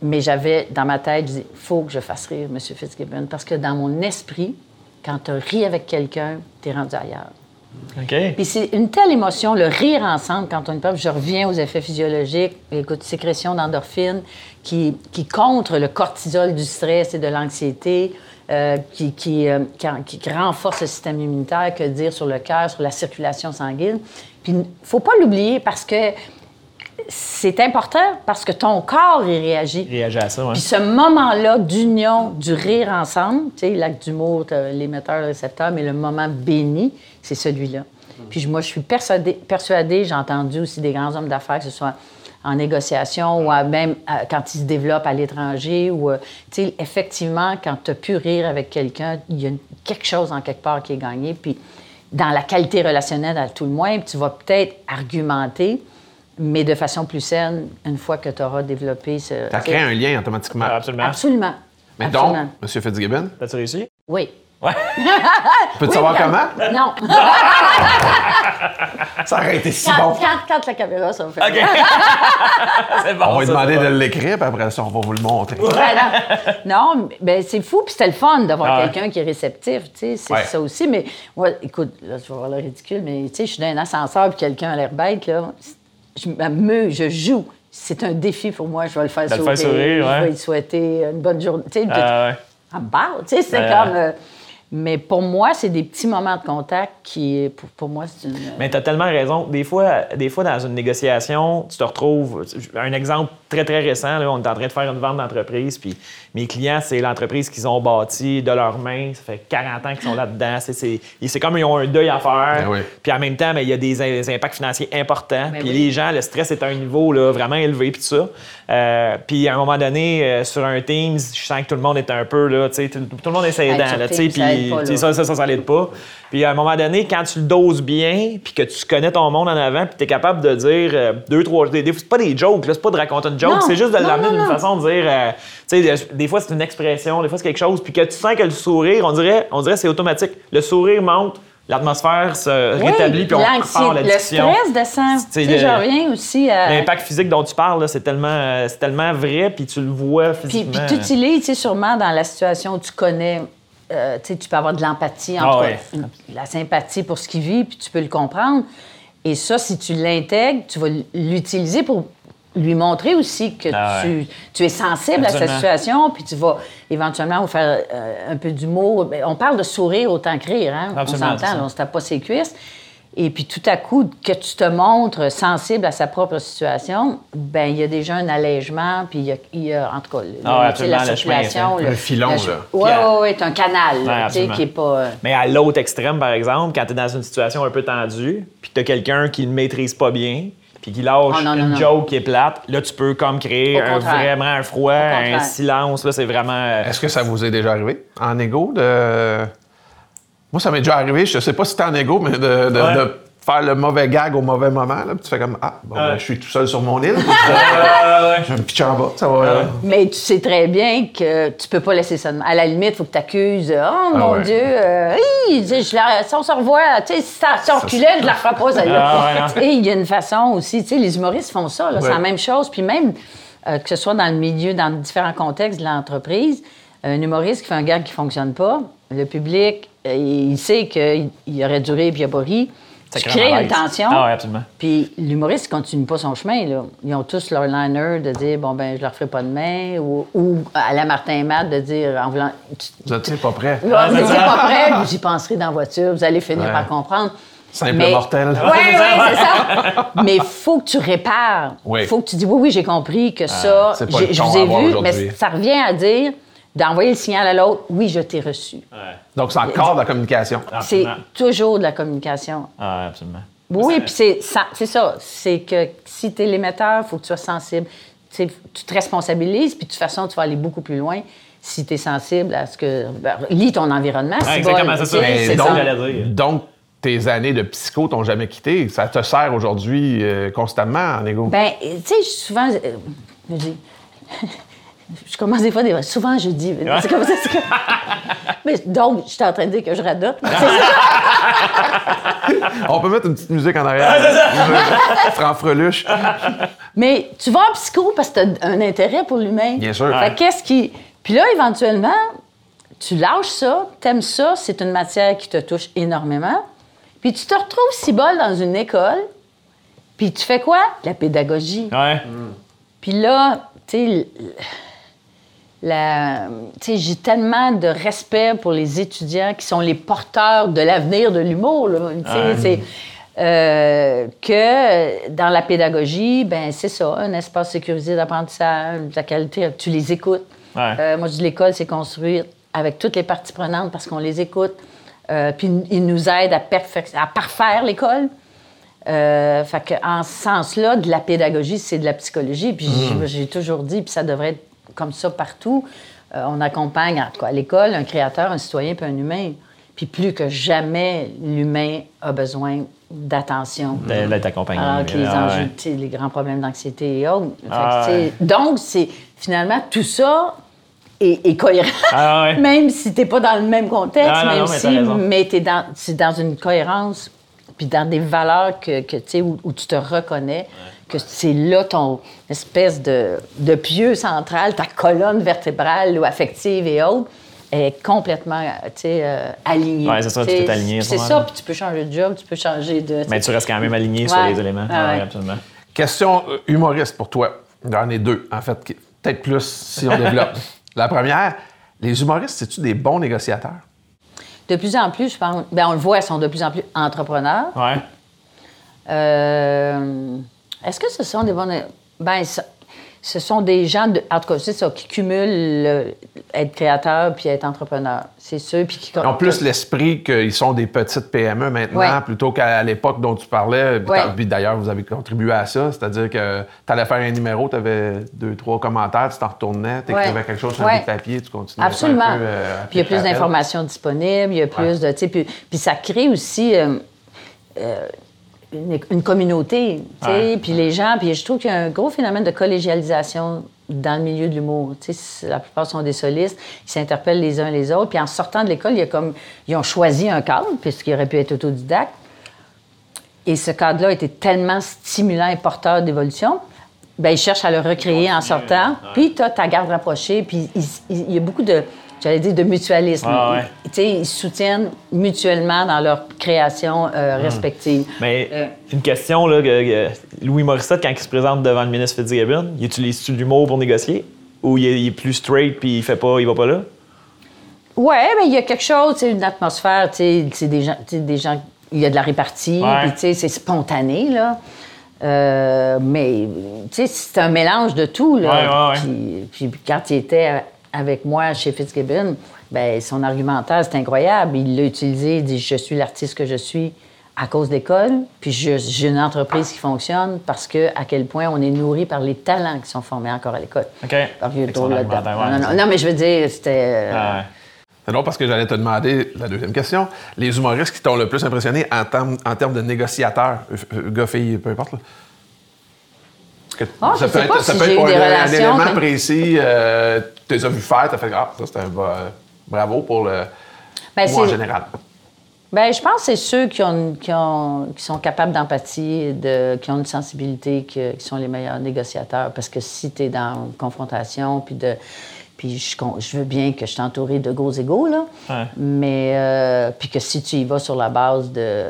mais j'avais dans ma tête, il faut que je fasse rire M. Fitzgibbon, parce que dans mon esprit, quand tu ris avec quelqu'un, tu es rendu ailleurs. OK. Puis c'est une telle émotion, le rire ensemble quand on est peuple. Je reviens aux effets physiologiques, écoute, sécrétion d'endorphine qui, qui contre le cortisol du stress et de l'anxiété, euh, qui, qui, euh, qui, qui renforce le système immunitaire, que dire sur le cœur, sur la circulation sanguine. Puis faut pas l'oublier parce que c'est important parce que ton corps y réagit. Réagis à ça, ouais. Puis ce moment-là d'union, du rire ensemble, tu sais, l'acte d'humour, l'émetteur, le récepteur, mais le moment béni, c'est celui-là. Puis moi, je suis persuadée, persuadée j'ai entendu aussi des grands hommes d'affaires, que ce soit en négociation ou à même à- quand ils se développent à l'étranger, ou, euh, tu sais, effectivement, quand tu as pu rire avec quelqu'un, il y a quelque chose en quelque part qui est gagné. Puis dans la qualité relationnelle, à tout le moins, tu vas peut-être argumenter, mais de façon plus saine, une fois que tu auras développé ce... Ça crée un lien automatiquement. Absolument. Absolument. Mais Absolument. donc, M. Fitzgibbon, T'as-tu réussi? Oui. Ouais. peux-tu savoir quand- comment? Non. Ça aurait été si quand, bon. quand, quand la caméra sera faite. OK. c'est bon. On va lui ça, demander de l'écrire, puis après ça, on va vous le montrer. Ouais, non, non ben, c'est fou, puis c'était le fun d'avoir Ah ouais. quelqu'un qui est réceptif, tu sais, c'est Ouais. ça aussi. Mais moi, écoute, là, je vais avoir l'air ridicule, mais tu sais, je suis dans un ascenseur, puis quelqu'un a l'air bête, là. Je m'amuse, je joue. C'est un défi pour moi, je vais le faire De le sourire. faire sourire, ouais. Je vais lui souhaiter une bonne journée. Tu sais, Ah, ouais. tu sais, c'est comme... euh, Mais pour moi, c'est des petits moments de contact qui, pour, pour moi, c'est une. Mais tu as tellement raison. Des fois, des fois, dans une négociation, tu te retrouves. Un exemple très, très récent, là, on est en train de faire une vente d'entreprise, puis mes clients, c'est l'entreprise qu'ils ont bâtie de leurs mains. Ça fait 40 ans qu'ils sont là-dedans. C'est, c'est, c'est comme ils ont un deuil à faire. Ben oui. Puis en même temps, ben, il y a des, des impacts financiers importants. Ben puis oui. les gens, le stress est à un niveau là, vraiment élevé, puis tout ça. Euh, puis à un moment donné, euh, sur un Teams, je sens que tout le monde est un peu là, tu sais, tout, tout le monde est Hey, aidant, sur là, tu sais, puis ça, ça, ça, ça l'aide pas. Puis à un moment donné, quand tu le doses bien, puis que tu connais ton monde en avant, puis tu es capable de dire euh, deux, trois. Des, des- c'est pas des jokes, là, c'est pas de raconter une joke, c'est juste de l'amener d'une façon de dire. tu sais, des- des fois, c'est une expression, des fois, c'est quelque chose, puis que tu sens que le sourire, on dirait, on dirait c'est automatique. Le sourire monte, l'atmosphère se Oui, rétablit, puis on repart la Le discussion. stress descend. Tu sais, le- je reviens aussi à. L'impact physique dont tu parles, c'est tellement, euh, c'est tellement vrai, puis tu le vois Puis, physiquement. puis tu utilises, tu sais, sûrement dans la situation où tu connais, euh, tu peux avoir de l'empathie, en Ah tout ouais. une- la sympathie pour ce qu'il vit, puis tu peux le comprendre. Et ça, si tu l'intègres, tu vas l'utiliser pour lui montrer aussi que Ah tu, tu es sensible à sa Absolument. situation, puis tu vas éventuellement vous faire euh, un peu d'humour. Ben, On parle de sourire autant que rire, hein? Absolument, on s'entend, on se tape pas ses cuisses. Et puis tout à coup, que tu te montres sensible à sa propre situation, ben il y a déjà un allègement, puis il y a, il y a, en tout cas, le- Ah, la le est circulation. fait. le- Un filon, la- là. Oui, oui, oui, c'est un canal, là, tu sais, qui est pas... euh, Mais à l'autre extrême, par exemple, quand tu es dans une situation un peu tendue, puis que tu as quelqu'un qui ne maîtrise pas bien, puis qui lâche Oh, non, non, une non. joke qui est plate, là, tu peux comme créer un, vraiment un froid, un silence. Là, c'est vraiment. euh, Est-ce que ça vous est déjà arrivé en égo de. Moi, ça m'est déjà arrivé, je sais pas si c'était en égo, mais de, de- Ouais. de faire le mauvais gag au mauvais moment. Là, puis tu fais comme Ah, bon, ben, je suis tout seul sur mon île. Ah, je me pitch en bas. Ça va. Mais tu sais très bien que tu peux pas laisser ça. À la limite, il faut que tu accuses. Oh mon ouais. Dieu, euh, hi, tu sais, je la- si on se revoit, si ça si reculait, je la ferai pas, celle-là. Ah, ouais, sais, Il y a une façon aussi, tu sais, les humoristes font ça, c'est la même chose. Puis même, euh, que ce soit dans le milieu, dans différents contextes de l'entreprise, un humoriste qui fait un gag qui fonctionne pas, le public, euh, il sait qu'il il aurait duré puis il a pas ri. Ça Tu crées une tension. Ah, ouais, absolument. Puis l'humoriste ne continue pas son chemin. Là. Ils ont tous leur liner de dire bon ben je leur ferai pas demain ou, ou à la Martin Matt de dire en voulant Vous n'étiez pas prêt? Ah, vous ça. pas prêt, vous y penserez dans la voiture, vous allez finir Ouais. par comprendre. Simple Mais- mortel. Oui, oui, c'est ça. Mais il faut que tu répares. Il Oui. faut que tu dis oui, oui, j'ai compris que ça, c'est pas j'ai- le je vous ai vu, mais ça revient à dire d'envoyer le signal à l'autre, oui, je t'ai reçu. Donc, c'est encore de la communication. C'est toujours de la communication. Ah, absolument. Oui, puis c'est ça, c'est ça. C'est que si tu es l'émetteur, il faut que tu sois sensible. Tu te responsabilises, puis de toute façon, tu vas aller beaucoup plus loin si tu es sensible à ce que. ben, lis ton environnement. C'est exactement, c'est ça. c'est donc- ça. donc, tes années de psycho t'ont jamais quitté? Ça te sert aujourd'hui euh, constamment en égo? Ben, tu sais, souvent, euh, je dis. Je commence des fois des souvent je dis c'est comme ça mais donc je suis en train de dire que je radote. On peut mettre une petite musique en arrière. Franfreluche. Mais tu vas en psycho parce que tu as un intérêt pour l'humain. Bien sûr. Fait qu'est-ce qui. Puis là, éventuellement, tu lâches ça, t'aimes ça, c'est une matière qui te touche énormément. Puis tu te retrouves si bol dans une école, puis tu fais quoi? La pédagogie. Ouais. Puis là, tu sais, l- la- tu sais, j'ai tellement de respect pour les étudiants qui sont les porteurs de l'avenir de l'humour. euh, que dans la pédagogie, ben c'est ça, un espace sécurisé d'apprentissage, de la qualité, tu les écoutes. Ouais. Euh, moi, je dis l'école, c'est construire avec toutes les parties prenantes parce qu'on les écoute. Euh, puis ils nous aident à, parfaire l'école. Euh, fait que en ce sens-là, de la pédagogie, c'est de la psychologie. Puis j'ai- j'ai toujours dit, puis ça devrait être comme ça partout. Euh, on accompagne, en tout cas à l'école, un créateur, un citoyen, puis un humain. Puis plus que jamais, l'humain a besoin d'attention. D'être accompagné. Alors que les Ah, enjeux, ouais. tu sais, les grands problèmes d'anxiété et autres. Ah, ouais. Donc, c'est finalement tout ça est, est cohérent. Ah, ouais. même si tu n'es pas dans le même contexte, Ah, non, même non, mais si, mais tu es dans, c'est dans une cohérence, puis dans des valeurs que, que, tu sais, où, où tu te reconnais, que c'est là ton espèce de, de pieu central, ta colonne vertébrale ou affective et autres est complètement tu sais, euh, alignée. Ouais, c'est ça, Tu à ce C'est ça, puis tu peux changer de job, tu peux changer de... Mais tu restes quand même aligné sur les éléments. Ah, Ouais, ouais. absolument. Question euh, humoriste pour toi. J'en ai deux, en fait. Peut-être plus si on développe. La première, les humoristes, c'est-tu des bons négociateurs? De plus en plus, je pense, ben on le voit, ils sont de plus en plus entrepreneurs. Ouais. Euh, Est-ce que ce sont des bonnes. Ben, ce, sont des gens, de, en tout cas, c'est ça, qui cumulent le- être créateur puis être entrepreneur. C'est ceux, puis qui. Ont plus l'esprit qu'ils sont des petites PME maintenant, Ouais. plutôt qu'à l'époque dont tu parlais. Puis Ouais. t'as- Puis d'ailleurs, vous avez contribué à ça. C'est-à-dire que tu allais faire un numéro, tu avais deux, trois commentaires, tu t'en retournais, tu écrivais Ouais. quelque chose sur un papier, tu continuais. Absolument. Un peu, euh, puis il y a plus d'informations disponibles, il y a plus de. Puis, puis ça crée aussi euh, euh, une, une communauté. tu sais. Puis les gens. Puis je trouve qu'il y a un gros phénomène de collégialisation dans le milieu de l'humour. Tu sais, La plupart sont des solistes, ils s'interpellent les uns les autres. Puis en sortant de l'école, il y a comme, ils ont choisi un cadre, puisqu'ils auraient pu être autodidactes. Et ce cadre-là était tellement stimulant et porteur d'évolution. Ben, ils cherchent à le recréer en sortant. Puis, tu as ta garde rapprochée. Puis, il, il- il y a beaucoup de, j'allais dire, de mutualisme. Ah ouais. Tu sais, ils se soutiennent mutuellement dans leur création euh, respective. Mais Euh. une question, là, que- Louis Morissette, quand il se présente devant le ministre Fitzgibbon, il utilise-tu l'humour pour négocier? Ou il est, il est plus straight puis il fait pas, il va pas là? Ouais, mais il y a quelque chose, sais, une atmosphère, c'est des gens, des gens, il y a de la répartie, Ouais. c'est spontané, là. Euh, mais, tu sais, c'est un mélange de tout, là. Ouais, ouais, ouais. Puis, puis quand il était avec moi chez Fitzgibbon, ben son argumentaire, c'est incroyable. Il l'a utilisé, il dit « Je suis l'artiste que je suis à cause d'école, puis j'ai une entreprise qui fonctionne parce que à quel point on est nourri par les talents qui sont formés encore à l'école. OK. Non, non, c'est- non, mais je veux dire, c'était... euh, Ah ouais. C'est drôle parce que j'allais te demander la deuxième question. Les humoristes qui t'ont le plus impressionné en termes, en termes de négociateurs, euh, euh, gars, filles, peu importe. Là? Ah, ça si peut être pour des un, élément comme- précis, euh, tu les as vu faire, tu as fait Ah, ça c'était un bravo pour le. Ben, moi en c'est- général. Ben, je pense que c'est ceux qui, ont, qui, ont- qui sont capables d'empathie, de, qui ont une sensibilité, qui sont les meilleurs négociateurs. Parce que si tu es dans une confrontation, puis de. Puis je, veux bien que je suis entourée de gros égaux, là. Ouais. Mais. euh, puis que si tu y vas sur la base de.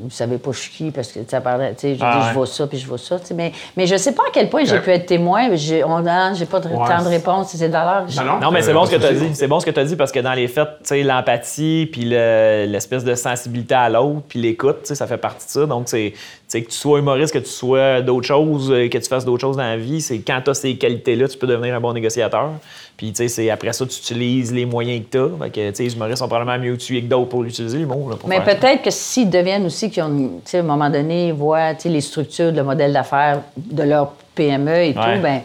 Vous savez pas je suis qui, parce que ça parlait, tu sais, je Ah dis ouais. je vaux ça, puis je vaux ça, tu sais. Mais, mais je sais pas à quel point j'ai pu être témoin. J'ai on a- j'ai pas de Ouais. temps de réponse. C'est dans Non, Non, mais c'est Euh, bon ce que tu as dit. C'est bon ce que tu as dit parce que dans les faits, tu sais, l'empathie, puis le- l'espèce de sensibilité à l'autre, puis l'écoute, tu sais, ça fait partie de ça. Donc, c'est, tu sais, que tu sois humoriste, que tu sois d'autres choses, euh, que tu fasses d'autres choses dans la vie, c'est quand tu as ces qualités-là, tu peux devenir un bon négociateur. Puis, tu sais, c'est après ça, tu utilises les moyens que tu as. Fait que, tu sais, les humoristes sont probablement mieux outillés que d'autres pour l'utiliser, là, pour Mais faire peut-être que s'ils deviennent aussi, qu'ils ont, tu sais, à un moment donné, ils voient tu sais, les structures, le modèle d'affaires de leur PME et Ouais. tout, ben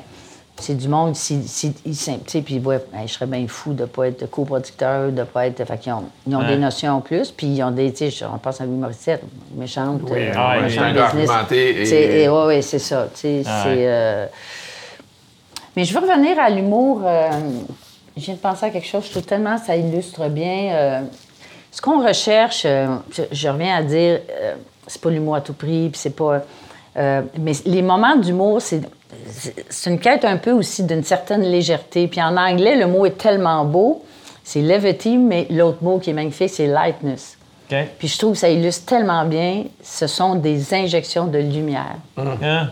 c'est du monde, si, si, ils s'im- tu sais, puis ils voient, Hey, je serais bien fou de ne pas être coproducteur, de ne pas être. Fait qu'ils ont, ils ont Ouais. des notions en plus, puis ils ont des, tu sais, on pense à Louis Morissette, méchante, Oui, euh, ah ouais, méchante c'est business. et- et ouais, ouais, ça. tu sais, Ah c'est, ouais. euh, Mais je veux revenir à l'humour. euh, je viens de penser à quelque chose, je trouve tellement ça illustre bien. euh, ce qu'on recherche, euh, je, je reviens à dire, euh, c'est pas l'humour à tout prix, puis c'est pas. mais les moments d'humour, c'est, c'est- une quête un peu aussi d'une certaine légèreté. Puis en anglais, le mot est tellement beau, c'est levity, mais l'autre mot qui est magnifique, c'est lightness. OK. Puis je trouve que ça illustre tellement bien. Ce sont des injections de lumière. Hein?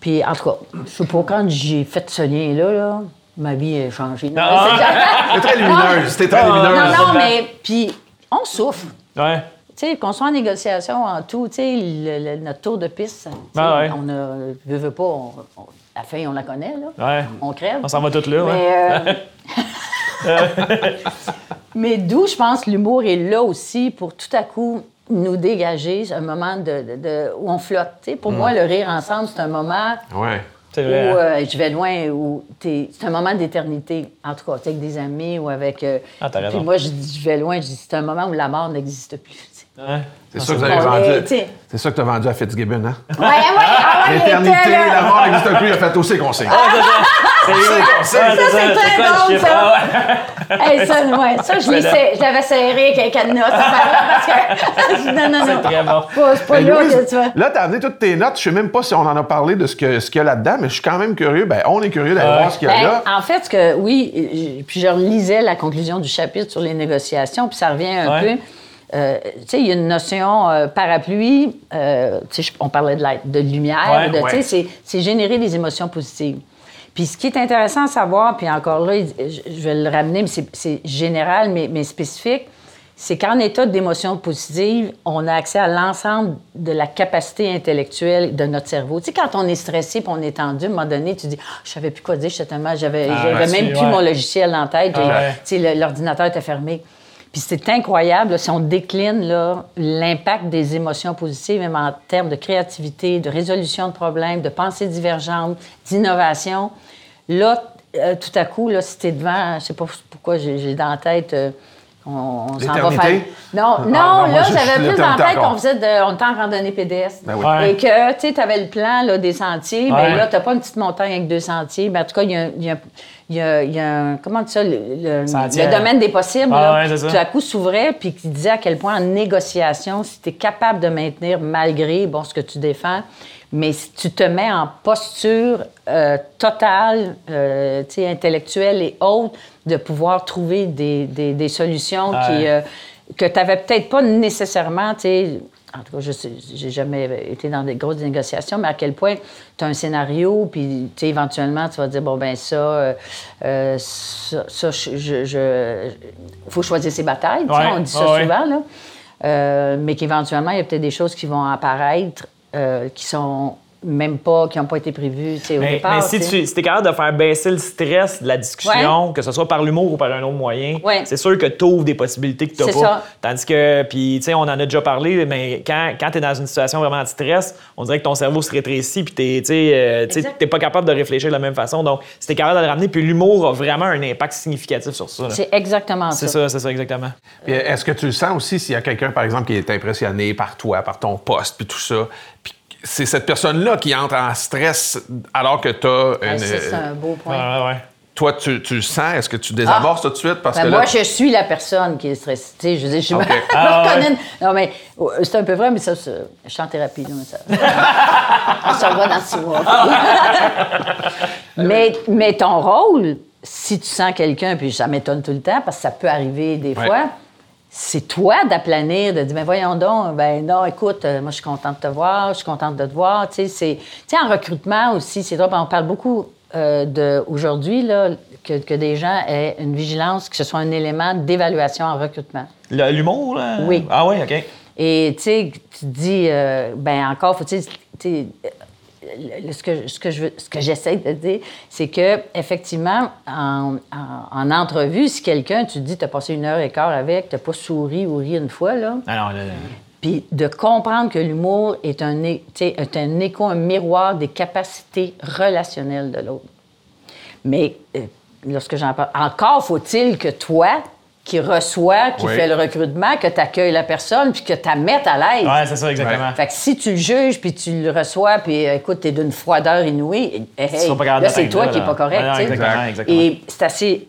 Puis, en tout cas, je sais pas, quand j'ai fait ce lien-là, là, ma vie a changé. Non, Ah! c'est- C'était très lumineuse. C'était très Ah, non, lumineuse. non, mais puis on souffre. Ouais. Tu sais, qu'on soit en négociation en tout, tu sais, notre tour de piste, Ah ouais. on a, veut, veut pas, on- on- la fin, on la connaît, là. Ouais. On crève. On s'en va toutes là, ouais. Mais, euh, mais d'où, je pense, l'humour est là aussi pour tout à coup nous dégager un moment de, de- de- où on flotte. tu sais. Pour moi, le rire ensemble, c'est un moment Ouais. Où hein? euh, je vais loin, où t'es- c'est un moment d'éternité. En tout cas, avec des amis ou avec. euh, Ah, t'as raison. Puis moi, je dis, je vais loin, je dis, c'est un moment où la mort n'existe plus. C'est ça que vous avez vendu. C'est ça que tu as vendu à Fitzgibbon, hein? Ouais, ouais, ah ouais, il L'éternité, la mort n'existe plus, il a fait aussi. C'est c'est- Ouais, Ça, c'est très drôle, ça? Ah. Hey, ça, ouais, ça, je, l'avais serré avec un cadenas, parce que. non, non, non. Très bon. C'est pas Ben, là que tu vas. là, tu as amené toutes tes notes. Je sais même pas si on en a parlé de ce qu'il ce y a là-dedans, mais je suis quand même curieux. Ben, on est curieux d'aller Ouais. voir ce qu'il y a Ben, là. en fait, que, oui, puis je relisais la conclusion du chapitre sur les négociations, puis ça revient un Ouais. peu. Euh, il y a une notion euh, parapluie, euh, on parlait de, la, de lumière, Ouais, ouais. c'est- générer des émotions positives. Puis ce qui est intéressant à savoir, puis encore là, je vais le ramener, mais c'est- général, mais, mais spécifique, c'est qu'en état d'émotion positive, on a accès à l'ensemble de la capacité intellectuelle de notre cerveau. Tu sais, quand on est stressé et on est tendu, à un moment donné, tu dis ah, Je savais plus quoi dire, j'étais tellement. J'avais Ah, ouais, même plus mon logiciel en tête. Ah, tu sais, l'ordinateur était fermé. Puis c'est incroyable, si on décline l'impact des émotions positives, même en termes de créativité, de résolution de problèmes, de pensée divergente, d'innovation. Là, euh, tout à coup, là, si t'es devant, je sais pas pourquoi j'ai j'ai dans la tête, euh, on, on s'en va faire. Non, non, non, moi, là, j'avais plus l'éternité tête qu'on faisait de, on était en randonnée pédestre. Ben oui. Ouais. Et que, tu sais, tu avais le plan là, des sentiers, Ouais. mais là, tu n'as pas une petite montagne avec deux sentiers. Ben, en tout cas, il y a, il y a- il y a- il y a un. Comment tu ça? Le, le- Sentier. le domaine des possibles, Ah là, ouais, c'est ça. tout à coup s'ouvrait, puis qui disait à quel point en négociation, si tu es capable de maintenir malgré bon, ce que tu défends, mais si tu te mets en posture euh, totale, euh, tu sais, intellectuelle et autre, de pouvoir trouver des, des- des solutions qui, euh, que tu n'avais peut-être pas nécessairement, tu sais, en tout cas, je j'ai jamais été dans des grosses négociations, mais à quel point tu as un scénario, puis éventuellement, tu vas dire, bon, ben ça, euh, euh, ça, ça, je, je- je- faut choisir ses batailles, Ouais, on dit ça ouais. souvent, là. Euh, mais qu'éventuellement, il y a peut-être des choses qui vont apparaître euh, qui sont même pas, qui n'ont pas été sais, au Mais, départ. mais si tu sais. tu si es capable de faire baisser le stress de la discussion, que ce soit par l'humour ou par un autre moyen, Ouais. c'est sûr que tu ouvres des possibilités que tu n'as C'est pas. ça. Tandis que, puis tu sais, on en a déjà parlé, mais quand, quand tu es dans une situation vraiment de stress, on dirait que ton cerveau se rétrécit puis tu n'es Exact. pas capable de réfléchir de la même façon. Donc, si tu es capable de le ramener, puis l'humour a vraiment un impact significatif sur ça. C'est exactement C'est ça. ça, c'est ça, exactement. Puis Est-ce que tu le sens aussi s'il y a quelqu'un, par exemple, qui est impressionné par toi, par ton poste, puis tout ça, puis c'est cette personne-là qui entre en stress alors que tu as Ah, une... ça, c'est un beau point. Ouais. Toi, tu, tu le sens? Est-ce que tu désamorces tout de suite? Parce Ben, que moi, là, je suis la personne qui est stressée. Tu sais, je veux dire, je suis OK. je Ah, ouais. Non, mais euh, c'est un peu vrai, mais ça, c'est- je suis en thérapie. ça. On se revoit dans six mois. mais, mais ton rôle, si tu sens quelqu'un, puis ça m'étonne tout le temps, parce que ça peut arriver des Ouais. fois, c'est toi d'aplanir, de dire, ben voyons donc, ben non, écoute, euh, moi, je suis contente de te voir, je suis contente de te voir. Tu sais, c'est- tu sais, en recrutement aussi, c'est drôle, on parle beaucoup euh, de, aujourd'hui, là, que, que des gens aient une vigilance, que ce soit un élément d'évaluation en recrutement. Le- L'humour, là? Oui. Ah oui, OK. Et tu sais, tu te dis, euh, ben encore, faut ce que, ce que je veux- ce que j'essaie de dire, c'est que effectivement, en, en- en entrevue, si quelqu'un, tu te dis, tu as passé une heure et quart avec, tu n'as pas souri ou ri une fois, là, Ah là, là. puis de comprendre que l'humour un, est un écho, un miroir des capacités relationnelles de l'autre. Mais euh, lorsque j'en parle, encore faut-il que toi, qui reçois, qui Oui. fais le recrutement, que tu accueilles la personne, puis que tu la mettes à l'aise. Ouais, c'est ça, exactement. Fait que si tu le juges, puis tu le reçois, puis euh, écoute, t'es d'une froideur inouïe, hey, hey, là, c'est toi là, qui n'es pas correct. Non, tu sais. exactement, exactement. Et c'est assez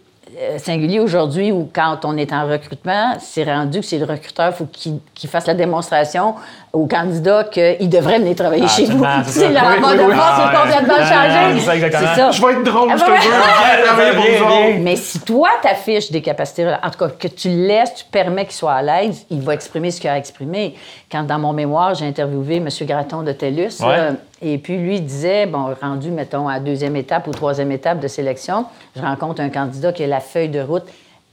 singulier aujourd'hui où, quand on est en recrutement, c'est rendu que c'est le recruteur faut qu'il qu'il fasse la démonstration au candidat qu'il devrait venir travailler Ah, chez vous. c'est le Oui, rapport oui, de force Ah, est complètement changé. C'est ça, je vais être drôle, je te Ah, nous autres. viens. Mais si toi, t'affiches des capacités, en tout cas, que tu le laisses, tu permets qu'il soit à l'aise, il va exprimer ce qu'il a à exprimer. Quand, dans mon mémoire, j'ai interviewé M. Graton de TELUS, Ouais. là, et puis lui disait, bon, rendu, mettons, à deuxième étape ou troisième étape de sélection, je rencontre un candidat qui a la feuille de route,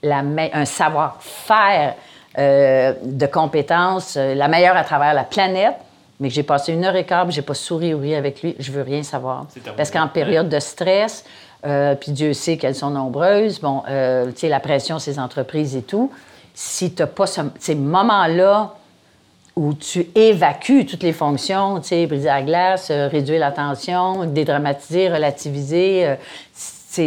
la un savoir-faire euh, de compétences, euh, la meilleure à travers la planète, mais que j'ai passé une heure et quart, j'ai pas souri ou ri avec lui, je veux rien savoir. Parce qu'en période de stress, euh, puis Dieu sait qu'elles sont nombreuses, bon, tu sais, la pression, ces entreprises et tout, si tu n'as pas ce- ces moments-là où tu évacues toutes les fonctions, tu sais, briser la glace, euh, réduire la tension, dédramatiser, relativiser. euh,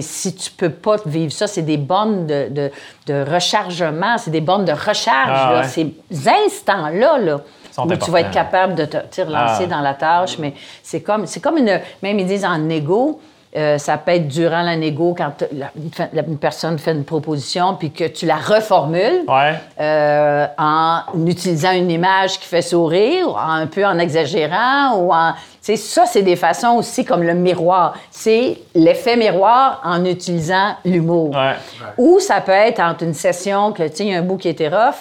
si tu peux pas vivre ça, c'est des bornes de, de- de rechargement, c'est des bornes de recharge. Ah, là. ouais. Ces instants-là, là, où tu vas être capable de te relancer Ah. dans la tâche, mais c'est comme, c'est comme une... Même ils disent en égo, euh, ça peut être durant la négo, quand la- une fa- la- une personne fait une proposition, puis que tu la reformules Ouais. euh, en utilisant une image qui fait sourire, ou un peu en exagérant, ou en... Ça, c'est des façons aussi comme le miroir. C'est l'effet miroir en utilisant l'humour. Ouais. Ou ça peut être entre une session que, tu sais, il y a un bout qui était rough,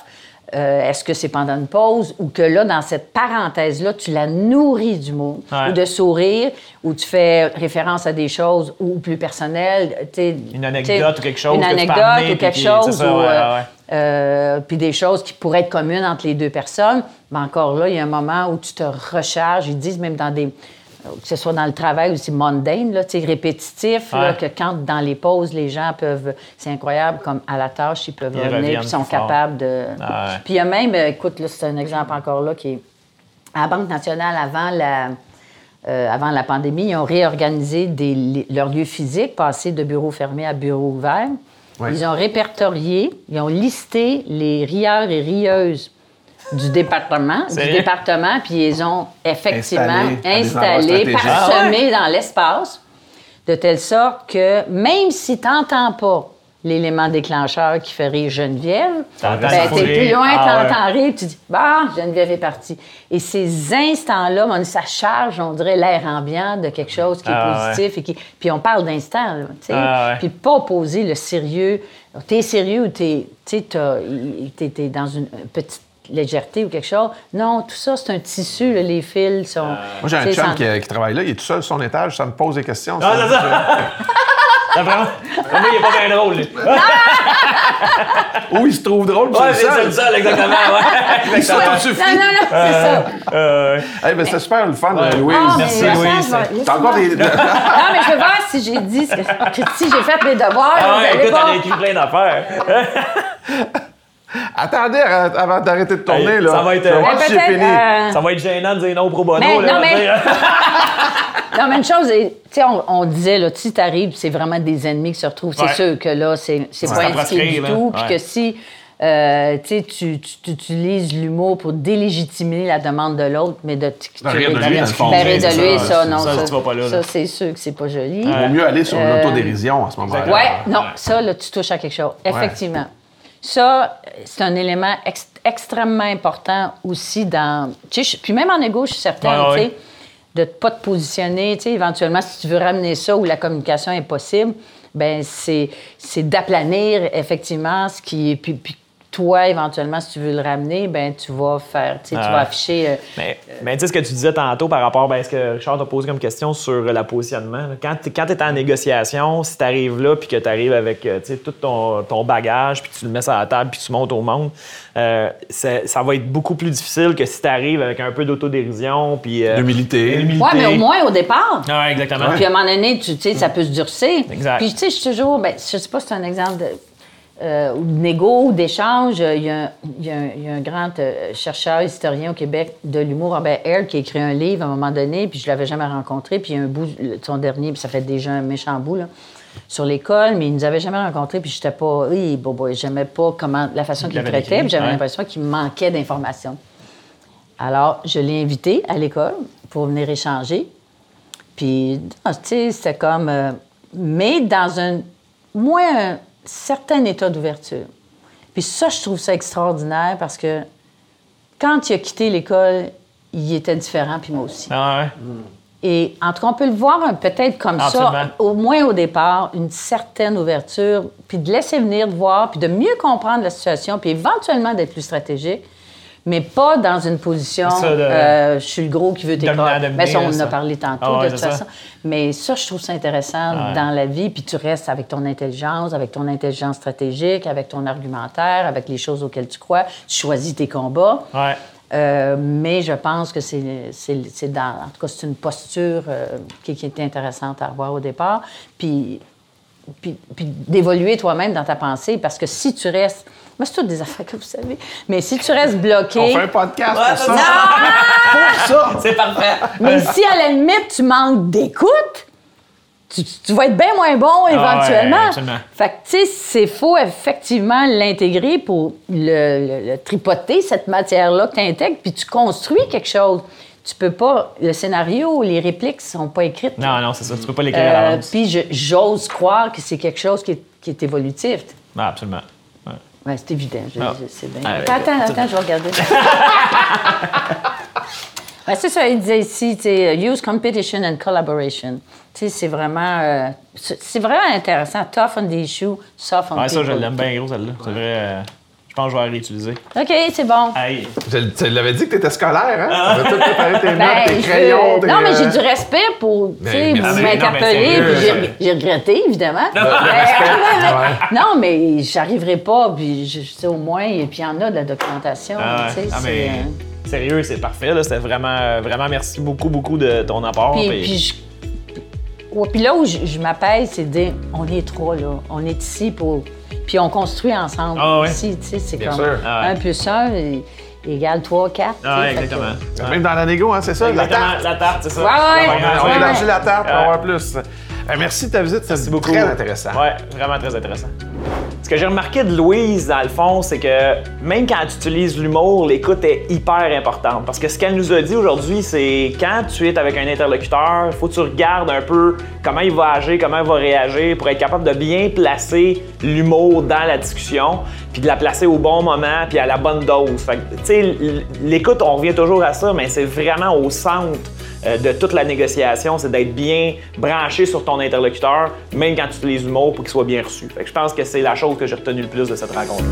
euh, est-ce que c'est pendant une pause ou que là, dans cette parenthèse-là, tu la nourris d'humour Ouais. ou de sourire ou tu fais référence à des choses ou plus personnelles. tu Une anecdote tu ou quelque chose Une que tu anecdote amener, ou quelque puis chose. c'est ça, ou, ouais, euh, ouais. euh, puis des choses qui pourraient être communes entre les deux personnes. Mais encore là, il y a un moment où tu te recharges. Ils disent même dans des. Que ce soit dans le travail c'est mundane, là, répétitif, là, que quand dans les pauses, les gens peuvent. C'est incroyable, comme à la tâche, ils peuvent Ils revenir puis sont plus fort. capables de. Ah ouais. Puis il y a même, euh, écoute, là, c'est un exemple encore là qui est. À la Banque nationale, avant la, euh, avant la pandémie, ils ont réorganisé des leurs lieux physiques, passé de bureaux fermés à bureaux ouverts. Ouais. Ils ont répertorié, ils ont listé les rieurs et rieuses du département, du département, puis ils ont effectivement installés, stratégiques. parsemés dans l'espace, de telle sorte que même si tu n'entends pas l'élément déclencheur qui fait rire Geneviève, ben, t'es plus loin, Ah ouais. t'entends rire, tu dis, bah, Geneviève est partie. Et ces instants-là, on- ça charge, on dirait, l'air ambiant de quelque chose qui est Ah ouais. positif. Et qui... Puis on parle d'instants, là, tu sais. Ah ouais. Puis pas opposer le sérieux. T'es sérieux ou t'es, tu sais, t'as- t'es, t'es dans une petite légèreté ou quelque chose. Non, tout ça, c'est un tissu, là, les fils sont... Moi, j'ai un tu chum sans- qui, qui travaille là, il est tout seul sur son étage, ça me pose des questions. Ah, ça. c'est ça. Vraiment. Vraiment, il est pas bien drôle, lui. Ou il se trouve drôle, puis Ouais, c'est c'est le seul. seul, exactement. Ouais. Exactement. Suffit. Non, non, non, c'est ça. Euh, Hey, ben, c'est super le fun, Louise. Ah, Merci, Louise. T'as encore des. Non, mais je veux voir si j'ai dit ce que, que si j'ai fait mes devoirs. Ah ouais, écoute, voir. on a écrit plein d'affaires. Attendez arrête- avant d'arrêter de tourner, Hey, là. ça va être, euh, si fini. euh, Ça va être gênant de dire non pro bono. Mais- là, non, mais-. Non, mais une chose, est- tu sais, on, on disait, là, si t'arrives, c'est vraiment des ennemis qui se retrouvent. C'est sûr que là, c'est c'est Ouais. pas indiqué du tout. Puis que si, euh, tu tu, utilises l'humour pour délégitimer la demande de l'autre, mais de... Rire de lui, ça, non. ça, ça, c'est sûr que c'est pas joli. Il vaut mieux aller sur Euh, l'autodérision à ce moment-là. Ouais, non, ça, là, tu touches à quelque chose. Effectivement. Ça, c'est un élément ex- extrêmement important aussi dans. Je- puis même en égo, je suis certaine, Ouais, ouais, de ne pas te positionner, éventuellement, si tu veux ramener ça où la communication est possible, ben c'est c'est d'aplanir effectivement ce qui est. Puis, puis toi, éventuellement, si tu veux le ramener, ben tu vas faire, tu sais, tu Ah vas afficher. euh, Mais, mais tu sais ce que tu disais tantôt par rapport ben, à ce que Richard t'a posé comme question sur euh, le positionnement. Quand tu es en négociation, si tu arrives là puis que tu arrives avec euh, tu sais, tout ton, ton bagage puis tu le mets sur la table puis tu montes au monde, euh, ça va être beaucoup plus difficile que si tu arrives avec un peu d'autodérision puis euh, D'humilité. Ouais, mais au moins au départ. Ouais, exactement. Puis à un moment donné, tu tu sais, ça peut se durcir. Exact. Puis tu sais, je suis toujours, ben, je sais pas si c'est un exemple de, euh, ou de négo ou d'échange. Il y, a un, il y a un- il y a un grand euh, chercheur, historien au Québec de l'humour, Robert Hare, qui a écrit un livre à un moment donné, puis je l'avais jamais rencontré. Puis il y a un bout, son dernier, puis ça fait déjà un méchant bout, là, sur l'école, mais il nous avait jamais rencontré, puis j'étais pas, oui, bon, bon, j'aimais pas comment, la façon qu'il traitait, puis j'avais ouais. l'impression qu'il manquait d'informations. Alors, je l'ai invité à l'école pour venir échanger. Puis, tu sais, c'était comme. euh, mais dans un moins un certain état d'ouverture. Puis ça, je trouve ça extraordinaire parce que quand il a quitté l'école, il était différent, puis moi aussi. Ah ouais? Et en tout cas, on peut le voir peut-être comme Absolument. ça, au moins au départ, une certaine ouverture, puis de laisser venir, de voir, puis de mieux comprendre la situation, puis éventuellement d'être plus stratégique, mais pas dans une position, Ça, de- euh, je suis le gros qui veut dominé, Mais ça, on en a parlé tantôt, Ah ouais, de toute ça. Mais ça, je trouve ça intéressant Ouais. dans la vie, puis tu restes avec ton intelligence, avec ton intelligence stratégique, avec ton argumentaire, avec les choses auxquelles tu crois, tu choisis tes combats. Ouais. Euh, mais je pense que c'est, dans, en tout cas, c'est une posture euh, qui, qui était intéressante à avoir au départ. Puis, puis, puis d'évoluer toi-même dans ta pensée, parce que si tu restes. Moi, c'est toutes des affaires que vous savez. Mais si tu restes bloqué. On fait un podcast Ouais, pour c'est ça. ça. Pour ça. C'est parfait. Mais si à la limite, tu manques d'écoute, tu, tu vas être bien moins bon éventuellement. Ah ouais, absolument. fait que, tu sais, c'est faut effectivement l'intégrer pour le, le- le tripoter, cette matière-là que tu intègres, puis tu construis quelque chose. Tu peux pas. Le scénario, les répliques sont pas écrites. Non, non, c'est ça. Tu peux pas l'écrire à Euh, l'avance. puis j'ose croire que c'est quelque chose qui est, qui est évolutif. Ah, absolument. Ouais. C'est évident. je- Ah. je- bien. Ah, attends, attends, attends, je vais regarder. C'est ça, il disait ici, sais, use competition and collaboration. Tu sais, c'est vraiment, euh, c'est vraiment intéressant. Tough on the issue, soft on Ouais, ça, je people. l'aime bien gros, celle-là. C'est vrai. euh, pense que je vais la réutiliser. OK, c'est bon. Hey. Je- Tu l'avais dit que tu étais scolaire, hein? Tu avais tout préparé tes notes, Ben, tes je crayons. tes, Non, mais j'ai euh, du respect pour tu sais, Mais- vous non, mais- m'interpeller. non, mais puis sérieux, J'ai j'ai regretté, évidemment. ouais. Non, mais j'arriverai pas. Puis je je sais au moins, et puis il y en a de la documentation. Ah, tu sais, ah, c'est, mais euh, sérieux, c'est parfait. là. C'était vraiment, vraiment merci beaucoup, beaucoup de ton apport. Puis, puis- puis je- ouais, puis là où je, je m'apaise, c'est de dire on est trois, là. On est ici pour. Puis on construit ensemble. Ah ouais? Ici, tu sais, c'est comme sûr. Ah ouais. un plus un et- égale trois, quatre. tu sais, Ah, fait que- exactement. Même dans la négo, hein, c'est ça, la Exactement, tarte. La tarte, c'est ça. Ouais, ouais. On Ouais. a élargi la tarte pour Ouais. avoir plus. Ben, merci de ta visite, c'est beaucoup. très intéressant. Ouais, vraiment très intéressant. Ce que j'ai remarqué de Louise, dans le fond, c'est que même quand tu utilises l'humour, l'écoute est hyper importante. Parce que ce qu'elle nous a dit aujourd'hui, c'est quand tu es avec un interlocuteur, il faut que tu regardes un peu comment il va agir, comment il va réagir pour être capable de bien placer l'humour dans la discussion, puis de la placer au bon moment, puis à la bonne dose. Fait que, tu sais, l'écoute, on revient toujours à ça, mais c'est vraiment au centre euh, de toute la négociation, c'est d'être bien branché sur ton interlocuteur, même quand tu utilises l'humour pour qu'il soit bien reçu. Je pense que c'est la chose que j'ai retenue le plus de cette rencontre.